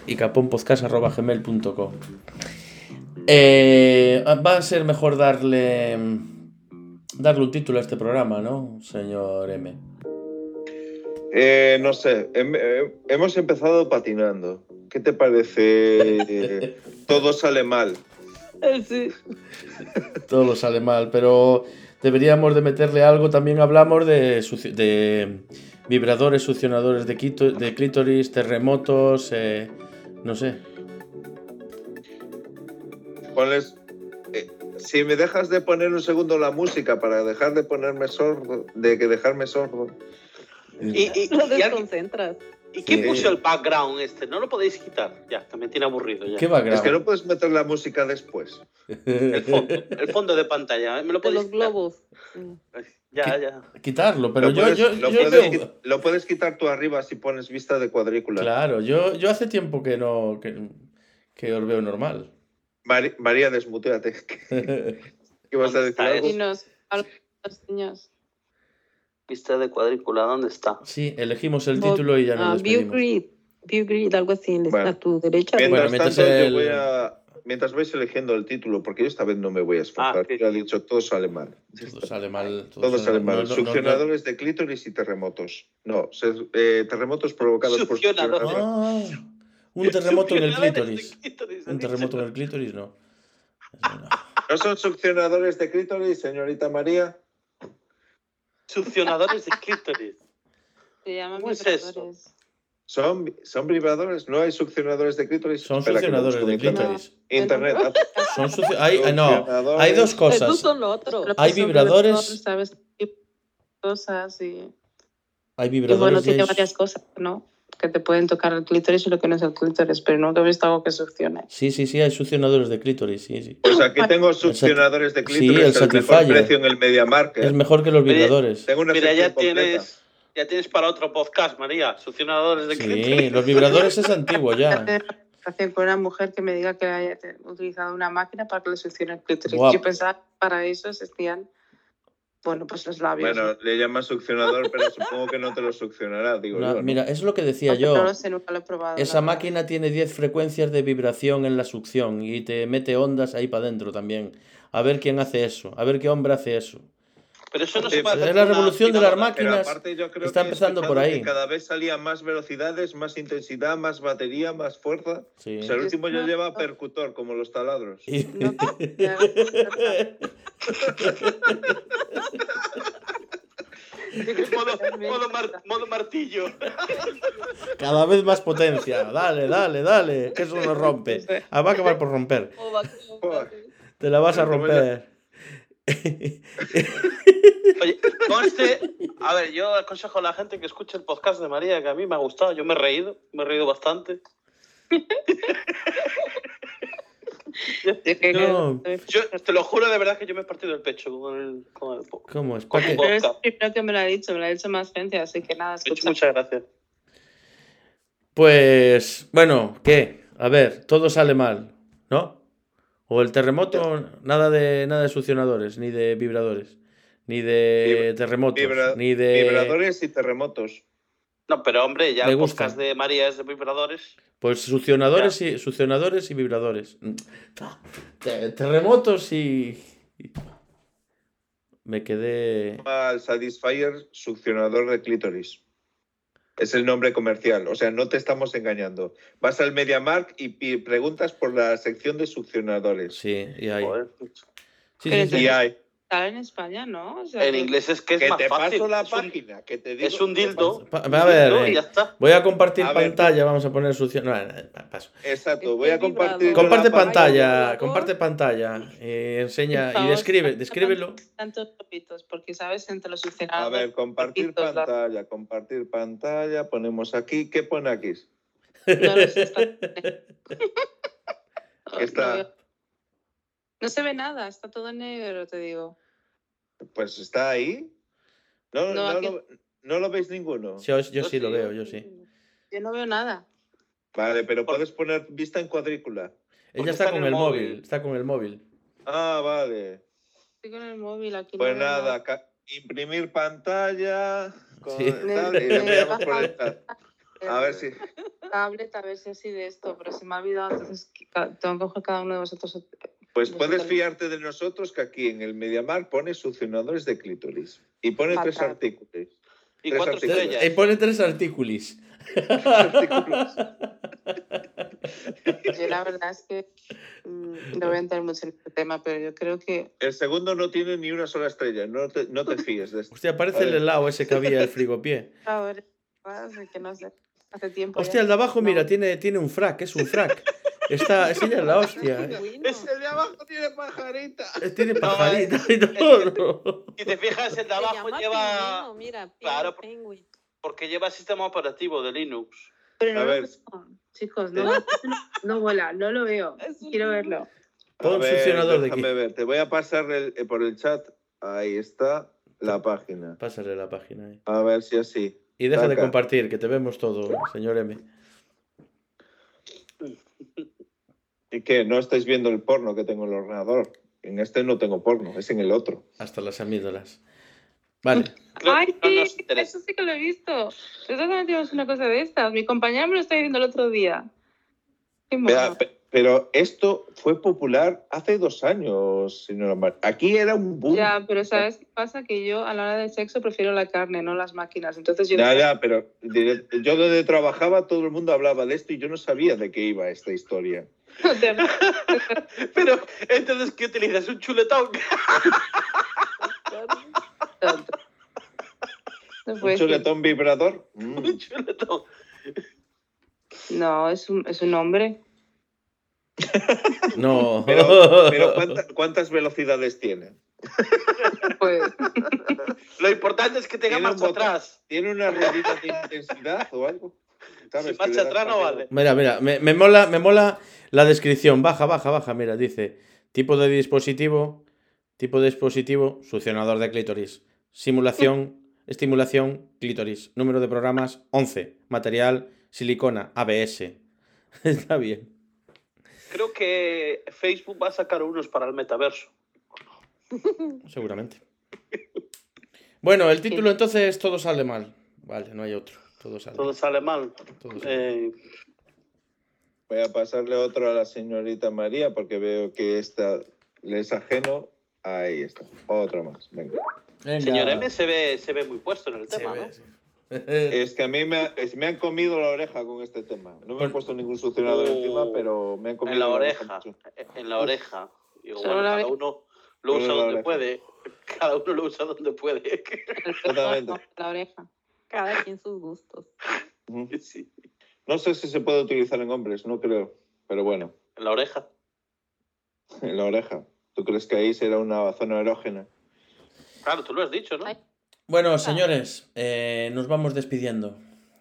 icaponpodcast.gmail.com eh, Va a ser mejor darle darle un título a este programa, ¿no, señor M? Eh, no sé, hem- eh, hemos empezado patinando. ¿Qué te parece? todo sale mal. Sí. Todo sale mal, pero deberíamos de meterle algo. También hablamos de, vibradores, succionadores de, quito- de clítoris, terremotos, eh, no sé. Ponles. eh, si me dejas de poner un segundo la música para dejar de ponerme sordo, de que dejarme sordo. Y, y- Lo y alguien- desconcentras. ¿Y quién Sí. puso el background este? No lo podéis quitar. Ya, también tiene aburrido ya. ¿Qué a Es que no puedes meter la música después. El fondo, el fondo de pantalla. ¿eh? ¿Me lo De los quitar? globos. Ya, ya. Quitarlo, pero lo, yo, puedes, yo, lo yo puedes lo puedes quitar tú arriba si pones vista de cuadrícula. Claro, yo, yo hace tiempo que no que, que os veo normal. Mari- María, desmuteate. ¿Qué vas a ¿Dónde decir algo? Y nos las niñas. Pista de cuadrícula, ¿dónde está? Sí, elegimos el Bo- título y ya nos View. Grid. View Grid, algo así. Bueno. a tu derecha. Mientras, Bueno, mientras tanto, el- yo voy a. Mientras vais eligiendo el título, porque yo esta vez no me voy a esforzar. Ah, sí. Ya he dicho, todo sale mal. Todo sale mal. Todo sale mal. no, no, no, Succionadores de clítoris y terremotos. No, eh, terremotos provocados por Succionador. succionadores. Ah, un terremoto en el Succionadores clítoris. clítoris, Un terremoto en el clítoris, no. Eso no. ¿No son succionadores de clítoris, señorita María? Succionadores de clítoris. Se llaman ¿Cómo es eso? ¿Son, ¿Son vibradores? ¿No hay succionadores de clítoris? Son Espera, succionadores de clítoris. Internet. haz- Son sucio- hay, hay- no, hay dos cosas. son lo otro. Hay vibradores. ¿Sabes? Cosas y, Hay y bueno, vibradores. y tiene hay- varias cosas, ¿no? Que te pueden tocar el clítoris y lo que no es el clítoris, pero nunca he visto algo que succione. Sí, sí, sí, hay succionadores de clítoris, sí, sí. Pues aquí tengo succionadores de Sí, clítoris. el el mejor Satisfyer. precio en el MediaMarket. Es mejor que los vibradores. Tengo una Mira, ya completa. tienes, ya tienes para otro podcast, María. Succionadores de Sí, clítoris. los vibradores es antiguo ya. Con una mujer que me diga que haya utilizado una máquina para que le succione el clítoris. Guau. Yo pensaba que para eso existían, bueno, pues los labios. Bueno, ¿no? le llamas succionador, pero supongo que no te lo succionará, digo No, yo. ¿no? Mira, es lo que decía yo. No lo sé, nunca lo he probado. Esa la verdad. máquina tiene 10 frecuencias de vibración en la succión y te mete ondas ahí para adentro también. A ver quién hace eso, a ver qué hombre hace eso. Pero eso no Sí, se puede es hacer la una revolución de las máquinas aparte yo creo está que empezando por ahí. que cada vez salía más velocidades, más intensidad, más batería, más fuerza. Sí. O sea, el último ya lleva percutor, como los taladros. Y- Mar- modo martillo. Cada vez más potencia. Dale, dale, dale. Que eso no rompe. Ah, va a acabar por romper. Te la vas a romper. Oye, conste, a ver, yo aconsejo a la gente que escuche el podcast de María, que a mí me ha gustado, yo me he reído, me he reído bastante. No. Yo te lo juro de verdad que yo me he partido el pecho con el, con el ¿Cómo es? con que me lo ha dicho, me lo ha dicho más gente, así que nada, escucha. muchas gracias. Pues, bueno, ¿qué? A ver, todo sale mal, ¿no? O el terremoto, nada de nada de succionadores, ni de vibradores, ni de terremotos, Vibra- ni de Vibradores y terremotos. No, pero hombre, ya Me el gusta. podcast de María es de vibradores. pues succionadores y succionadores y vibradores. Te- Terremotos y me quedé Al Satisfyer succionador de clítoris. Es el nombre comercial, o sea, no te estamos engañando. Vas al MediaMark y preguntas por la sección de succionadores. sí, y. Joder. Sí, sí, sí. Y hay. En España, ¿no? O sea, En que- inglés es que es Que más te fácil. paso la es, un, página, que te digo. es un dildo. Pa- un a ver, dildo eh, ya está. Voy a compartir A ver. pantalla, vamos a poner succión. no, no, no, paso. Exacto, voy a compartir. Comparte la pantalla, comparte pantalla, eh, enseña y describe, descríbelo. Tantos topitos, porque sabes, entre los A succionadores. ver, compartir topitos, la- pantalla, compartir pantalla, ponemos aquí. ¿Qué pone aquí? No lo sé, está- Está- No, no se ve nada, está todo en negro, te digo. Pues está ahí. No, No, no, aquí- lo, no lo veis ninguno. Yo, yo Yo sí lo veo, yo sí. Yo no veo nada. Vale, pero puedes poner vista en cuadrícula. Ella está está con el el móvil, móvil. está con el móvil. Ah, vale. Estoy con el móvil aquí. Pues no nada, ca- imprimir pantalla. Con Sí. tal, y le enviamos por el chat. A ver si. Tablet, a ver si así de esto, pero se me ha olvidado, entonces tengo que coger cada uno de vosotros. Pues puedes fiarte de nosotros que aquí en el Mediamar pone succionadores de clítoris. Y pone tres artículos. Y Tres cuatro artículos. estrellas. Y pone tres artículos. Yo la verdad es que mm, no voy a entrar mucho en este tema, pero yo creo que El segundo no tiene ni una sola estrella. No te, no te fíes de esto. Hostia, parece el helado ese que había el frigopié. ahora que no sé, hace tiempo. Hostia, ya. el de abajo, No. mira, tiene, tiene un frac, es un frac. Está, esa ya es la hostia. eh. Ese de abajo tiene pajarita. Eh, Tiene pajarita y todo. Si te fijas, el de abajo lleva. mira, Claro. Porque lleva sistema operativo de Linux. Pero no A lo ver. chicos, no, no, no vuela, no lo veo. Quiero verlo. Pon succionador de déjame aquí. ver. Te voy a pasar el- eh, por el chat. Ahí está la página. Pásale la página. A ver si así. Y deja de compartir, que te vemos todo, señor M. ¿Y qué? ¿No estáis viendo el porno que tengo en el ordenador? En este no tengo porno, es en el otro. Hasta las amígdalas. Vale. Ay, que no sí, eso sí que lo he visto. Nosotros también tenemos una cosa de estas. Mi compañera me lo está diciendo el otro día. Qué Vea, pero esto fue popular hace dos años, señora Mar. Aquí era un boom. Ya, pero ¿sabes qué pasa? Que yo a la hora del sexo prefiero la carne, no las máquinas. Entonces yo Ya, ya, pero yo donde trabajaba todo el mundo hablaba de esto y yo no sabía de qué iba esta historia. Pero, entonces, ¿qué utilizas? ¿Un chuletón? No ¿Un ser. chuletón vibrador? Mm. Un chuletón. No, es un, es un hombre. No. Pero, pero ¿cuánta- ¿cuántas velocidades tiene? Pues, Lo importante es que tenga marcha atrás. ¿Tiene una ruedita de intensidad o algo? Vale. Mira, mira, me, me mola, me mola la descripción. Baja, baja, baja. Mira, dice: tipo de dispositivo, tipo de dispositivo, succionador de clítoris. Simulación, estimulación, clítoris. Número de programas: 11. Material, silicona, ABS. Está bien. Creo que Facebook va a sacar unos para el metaverso. Seguramente. Bueno, el título entonces todo sale mal. Vale, no hay otro. Todo sale Todo mal. sale mal. Todo sale mal. Eh, Voy a pasarle otro a la señorita María porque veo que esta le es ajeno. Ahí está. Otro más. Venga. Venga. señor M se ve, se ve muy puesto en el Se tema, ve, ¿no? sí. Es que a mí me, ha- es- me han comido la oreja con este tema. No me han puesto ningún succionador Oh. encima, pero me han comido En la oreja. En la oreja. Digo, bueno, cada uno lo usa donde oreja. puede. Cada uno lo usa donde puede. Exactamente. la oreja. Cada quien sus gustos. Sí. No sé si se puede utilizar en hombres, no creo. Pero bueno, En la oreja. en la oreja. ¿Tú crees que ahí será una zona erógena? Claro, tú lo has dicho, ¿no? Ay. Bueno, señores, eh, nos vamos despidiendo.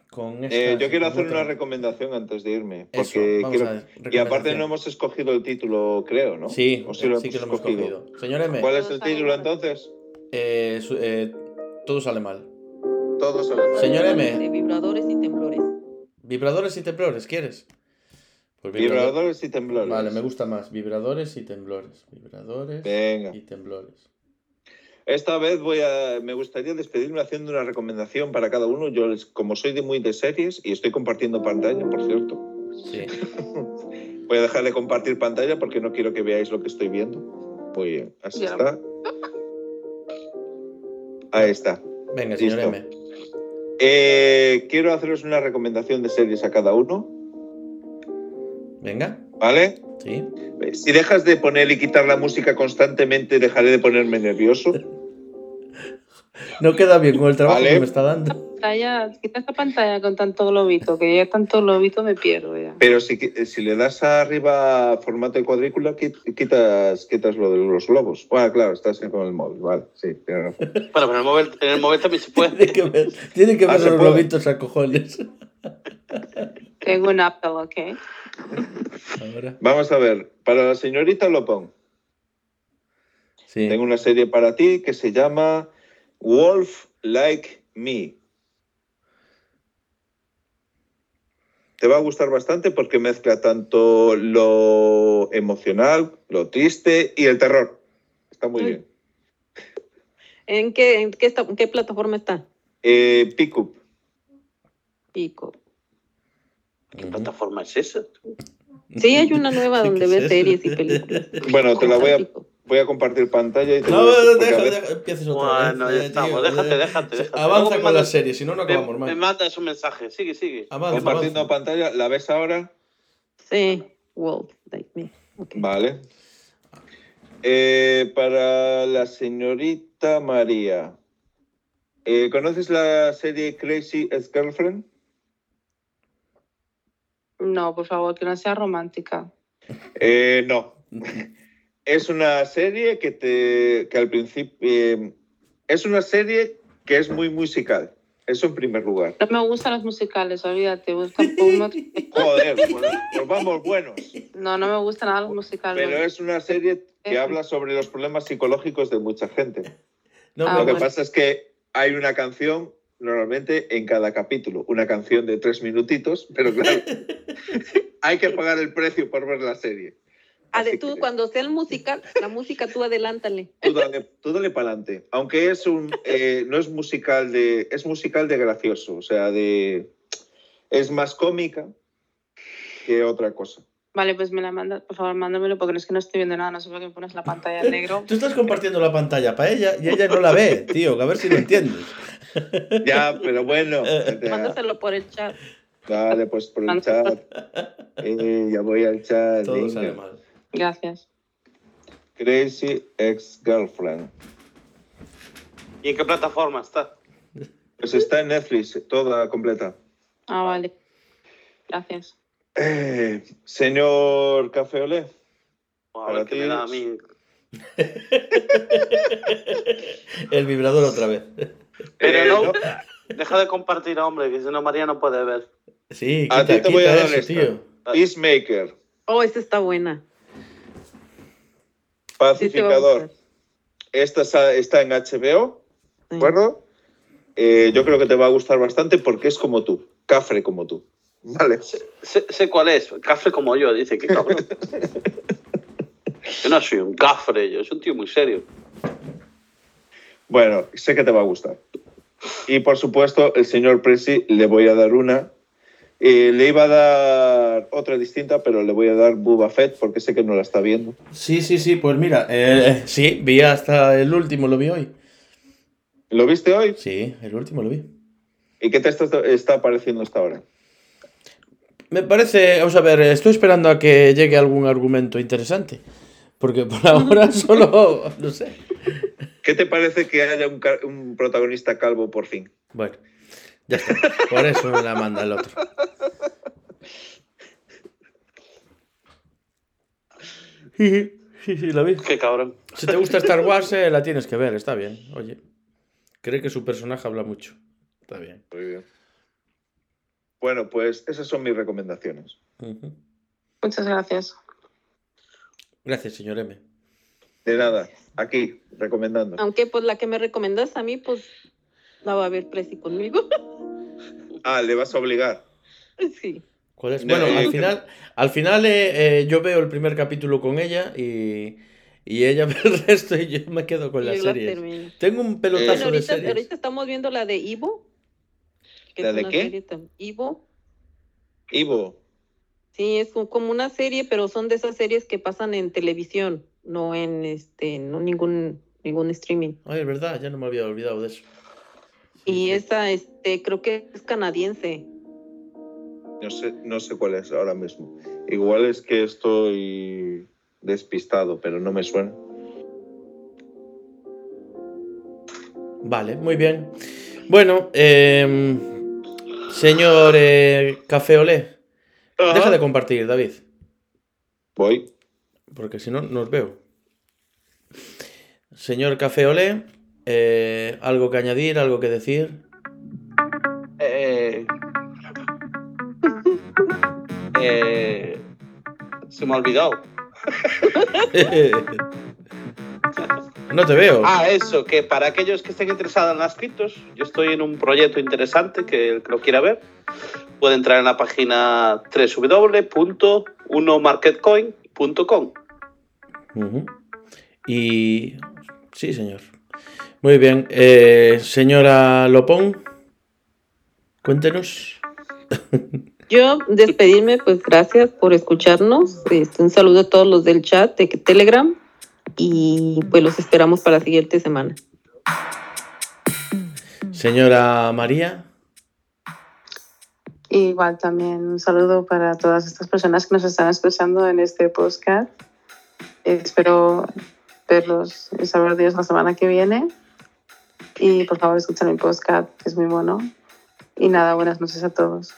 Con Eh, yo quiero hacer una recomendación antes de irme. Eso, Porque vamos quiero- a ver, Y aparte no hemos escogido el título, creo, ¿no? Sí, ¿O sí, lo que lo hemos cogido. Señor M, ¿Cuál es el título entonces? eh, su- eh, todo sale mal. Todos. Señor M. De vibradores y temblores. ¿Vibradores y temblores quieres? Pues Vibradores y temblores. Vale, me gusta más. Vibradores y temblores. Vibradores Venga. y temblores. Esta vez voy a, me gustaría despedirme haciendo una recomendación para cada uno. Yo, como soy de muy de series y estoy compartiendo pantalla, por cierto, Sí. voy a dejar de compartir pantalla porque no quiero que veáis lo que estoy viendo. Muy bien, así Ya. está. Ahí está. Venga, señor Listo. M. Eh, quiero haceros una recomendación de series a cada uno, Venga. ¿vale? Sí. Si dejas de poner y quitar la música constantemente, dejaré de ponerme nervioso. No queda bien con el trabajo Vale. que me está dando. Pantalla, quita esta pantalla con tanto globito, que ya tanto globito me pierdo ya. Pero si, si le das arriba formato de cuadrícula, qui- quitas, quitas lo de los globos. Bueno, claro, estás con el móvil, vale, sí. Bueno, pero en el móvil, en el móvil también se Tiene puede. que ver, tiene que Ah, ver los puede. globitos a cojones. Tengo un Apple, ¿ok? Ahora. Vamos a ver, para la señorita Lopón, Sí. tengo una serie para ti que se llama Wolf Like Me. Te va a gustar bastante porque mezcla tanto lo emocional, lo triste y el terror. Está muy Ay. bien. ¿En qué, en qué, está- en qué plataforma está? Eh, Pickup. Pico. ¿Qué plataforma es esa? Sí, hay una nueva ¿Qué donde es ves series y películas. Bueno, te la voy a, Pico. Voy a compartir pantalla y te No, voy a- porque a deja, deja, empieces otra Bueno, vez. ya eh, estamos. tío, déjate, eh. déjate, Avanza me con la serie, si no, no me, acabamos me mal. mandas un mensaje. Sigue, sigue. Avanza, compartiendo avanza. pantalla. ¿La ves ahora? Sí, Wolf, like me. Vale. Eh, para la señorita María. Eh, ¿Conoces la serie Crazy Ex-Girlfriend? No, por favor, que no sea romántica. Eh, no. Es una serie que te que al principio eh, es una serie que es muy musical. Eso en primer lugar. No me gustan los musicales, olvídate. Busca Joder, pues, pues vamos buenos. No, no me gustan nada los musicales. Pero es una serie que habla sobre los problemas psicológicos de mucha gente. No, Ah, Lo que bueno. pasa es que hay una canción normalmente en cada capítulo, una canción de tres minutitos, pero claro, hay que pagar el precio por ver la serie. Ah, de Así tú, que cuando sea el musical, la música tú adelántale. tú dale, tú dale para adelante. Aunque es un, eh, no es musical de, es musical de gracioso, o sea, de, es más cómica que otra cosa. Vale, pues me la mandas, por favor, mándamelo porque no es que no estoy viendo nada, no sé por qué me pones la pantalla en negro. Tú estás compartiendo la pantalla para ella y ella no la ve, tío. A ver si lo entiendes. Ya, pero bueno, ya. Mándaselo por el chat. Dale, pues por el chat. Eh, ya voy al chat. Todo venga. sale mal. Gracias. Crazy Ex-Girlfriend. ¿Y en qué plataforma está? Pues está en Netflix, toda completa. Ah, vale. Gracias. Eh, señor Café Olé, A Para ver qué me da a mí. El vibrador otra vez. Pero Eh, no, no. deja de compartir, hombre, que si no María no puede ver. Sí, A quita, ti te voy a dar eso, esta. tío. Peacemaker, Oh, esta está buena. Pacificador. Esta está- está en HBO. ¿de acuerdo? Eh, yo creo que te va a gustar bastante porque es como tú, cafre como tú. Vale. Sé, sé- sé cuál es, cafre como yo, dice que cabrón. Yo no soy un cafre, yo soy un tío muy serio. Bueno, sé que te va a gustar. Y por supuesto, el señor Presi le voy a dar una. Eh, le iba a dar otra distinta, pero le voy a dar Boba Fett porque sé que no la está viendo. Sí, sí, sí, pues mira, eh, sí, vi hasta el último, lo vi hoy. ¿Lo viste hoy? Sí, el último lo vi. ¿Y qué te está, está pareciendo hasta ahora? Me parece, vamos a ver, estoy esperando a que llegue algún argumento interesante. Porque por ahora solo, no sé. ¿Qué te parece que haya un protagonista calvo por fin? Bueno, ya está. Por eso me la manda el otro. Sí, sí, sí, la vi. Qué cabrón. Si te gusta Star Wars, eh, la tienes que ver, está bien. Oye, cree que su personaje habla mucho. Está bien. Muy bien. Bueno, pues esas son mis recomendaciones. Muchas gracias. Gracias, señor M. De nada, aquí, recomendando. Aunque pues la que me recomendas a mí, pues la va a ver Presi conmigo. Ah, le vas a obligar. sí. ¿Cuál es? No, Bueno, al final, al final eh, eh, yo veo el primer capítulo con ella y, y ella ve el resto y yo me quedo con series. termino. Tengo un Bueno, pelotazo de ahorita, series. ahorita estamos viendo la de Ivo. que ¿La de qué? serie Ivo. Ivo, Sí, es un- como una serie, pero son de esas series que pasan en televisión, no en este, no ningún, ningún streaming. Ay, es verdad, ya no me había olvidado de eso. Y sí. esa, este, creo que es canadiense. no sé, no sé cuál es ahora mismo. Igual es que estoy despistado, pero no me suena. Vale, muy bien. Bueno, eh, señor eh, Café Olé, deja de compartir, David, Voy. porque si no, no os veo. Señor Café Olé, eh, ¿algo que añadir, algo que decir? Eh, eh, se me ha olvidado. no te veo. Ah, eso, que para aquellos que estén interesados en las criptos, yo estoy en un proyecto interesante que el que lo quiera ver puede entrar en la página www.unomarketcoin.com. Ujú. Y sí, señor. Muy bien. Eh, señora Lopón, cuéntenos. Yo despedirme, pues gracias por escucharnos. Este, un saludo a todos los del chat de Telegram y pues los esperamos para la siguiente semana. Señora María. Igual también un saludo para todas estas personas que nos están escuchando en este podcast. Espero verlos y saber de ellos la semana que viene. Y por favor escuchen mi podcast, que es muy bueno. Y nada, buenas noches a todos.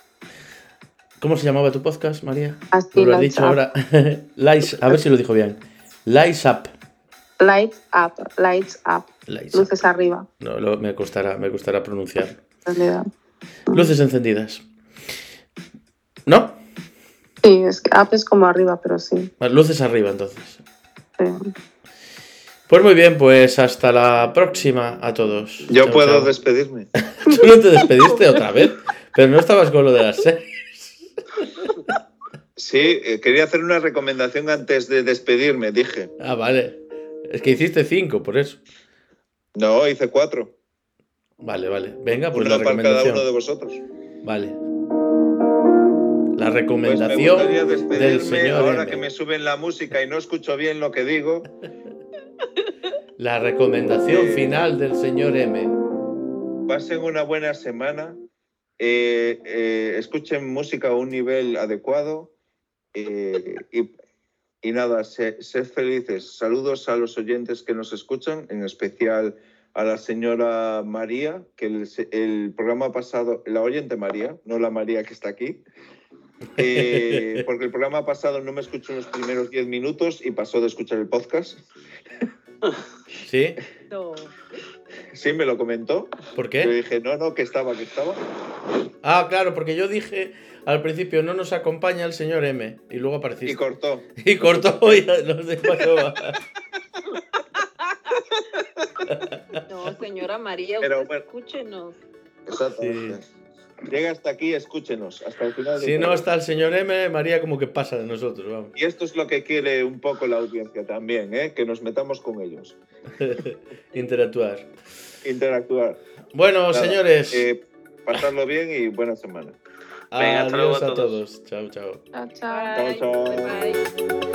¿Cómo se llamaba tu podcast, María? Así No lo has Lights dicho Up. ahora. Lights, a ver si lo dijo bien. Lights up. Lights up, lights up, Lights up. luces arriba. No, lo- me costará, me costará pronunciar. Luces encendidas. ¿No? Sí, es que up es como arriba, pero sí. Luces arriba, entonces. sí. Pues muy bien, pues hasta la próxima a todos. Yo Chao, puedo chao. despedirme. Tú no te despediste otra vez, pero no estabas con lo de las series. Sí, eh, quería hacer una recomendación antes de despedirme, dije. Ah, vale. Es que hiciste cinco, por eso. No, hice cuatro. Vale, vale. Venga, pues una la para cada recomendación. uno de vosotros. Vale. La Pues me recomendación del señor ahora M. que me suben la música y no escucho bien lo que digo. La recomendación Eh. final del señor M. Pasen una buena semana. eh, eh, escuchen música a un nivel adecuado. eh, y, y nada, se- sed felices. Saludos a los oyentes que nos escuchan, en especial a la señora María, que el, el programa pasado, la oyente María, no la María que está aquí, eh, porque el programa pasado no me escuchó los primeros 10 minutos y pasó de escuchar el podcast. ¿Sí? No. Sí, me lo comentó. ¿Por Yo qué? dije, no, no, que estaba, que estaba. Ah, claro, porque yo dije al principio no nos acompaña el señor M y luego Y apareciste. cortó. Y cortó y nos dejó. No, señora María, Pero bueno. escúchenos. Exactamente. Llega hasta aquí, escúchenos, hasta el final. del Si no programa. está el señor M, María como que pasa de nosotros, vamos. Y esto es lo que quiere un poco la audiencia también, ¿eh? que nos metamos con ellos. Interactuar. Interactuar. Bueno, Nada, señores, eh, pasarlo bien y buena semana. venga, hasta luego adiós a todos. todos. Chao, chao. Chao, chao. Bye. chao. Bye, bye.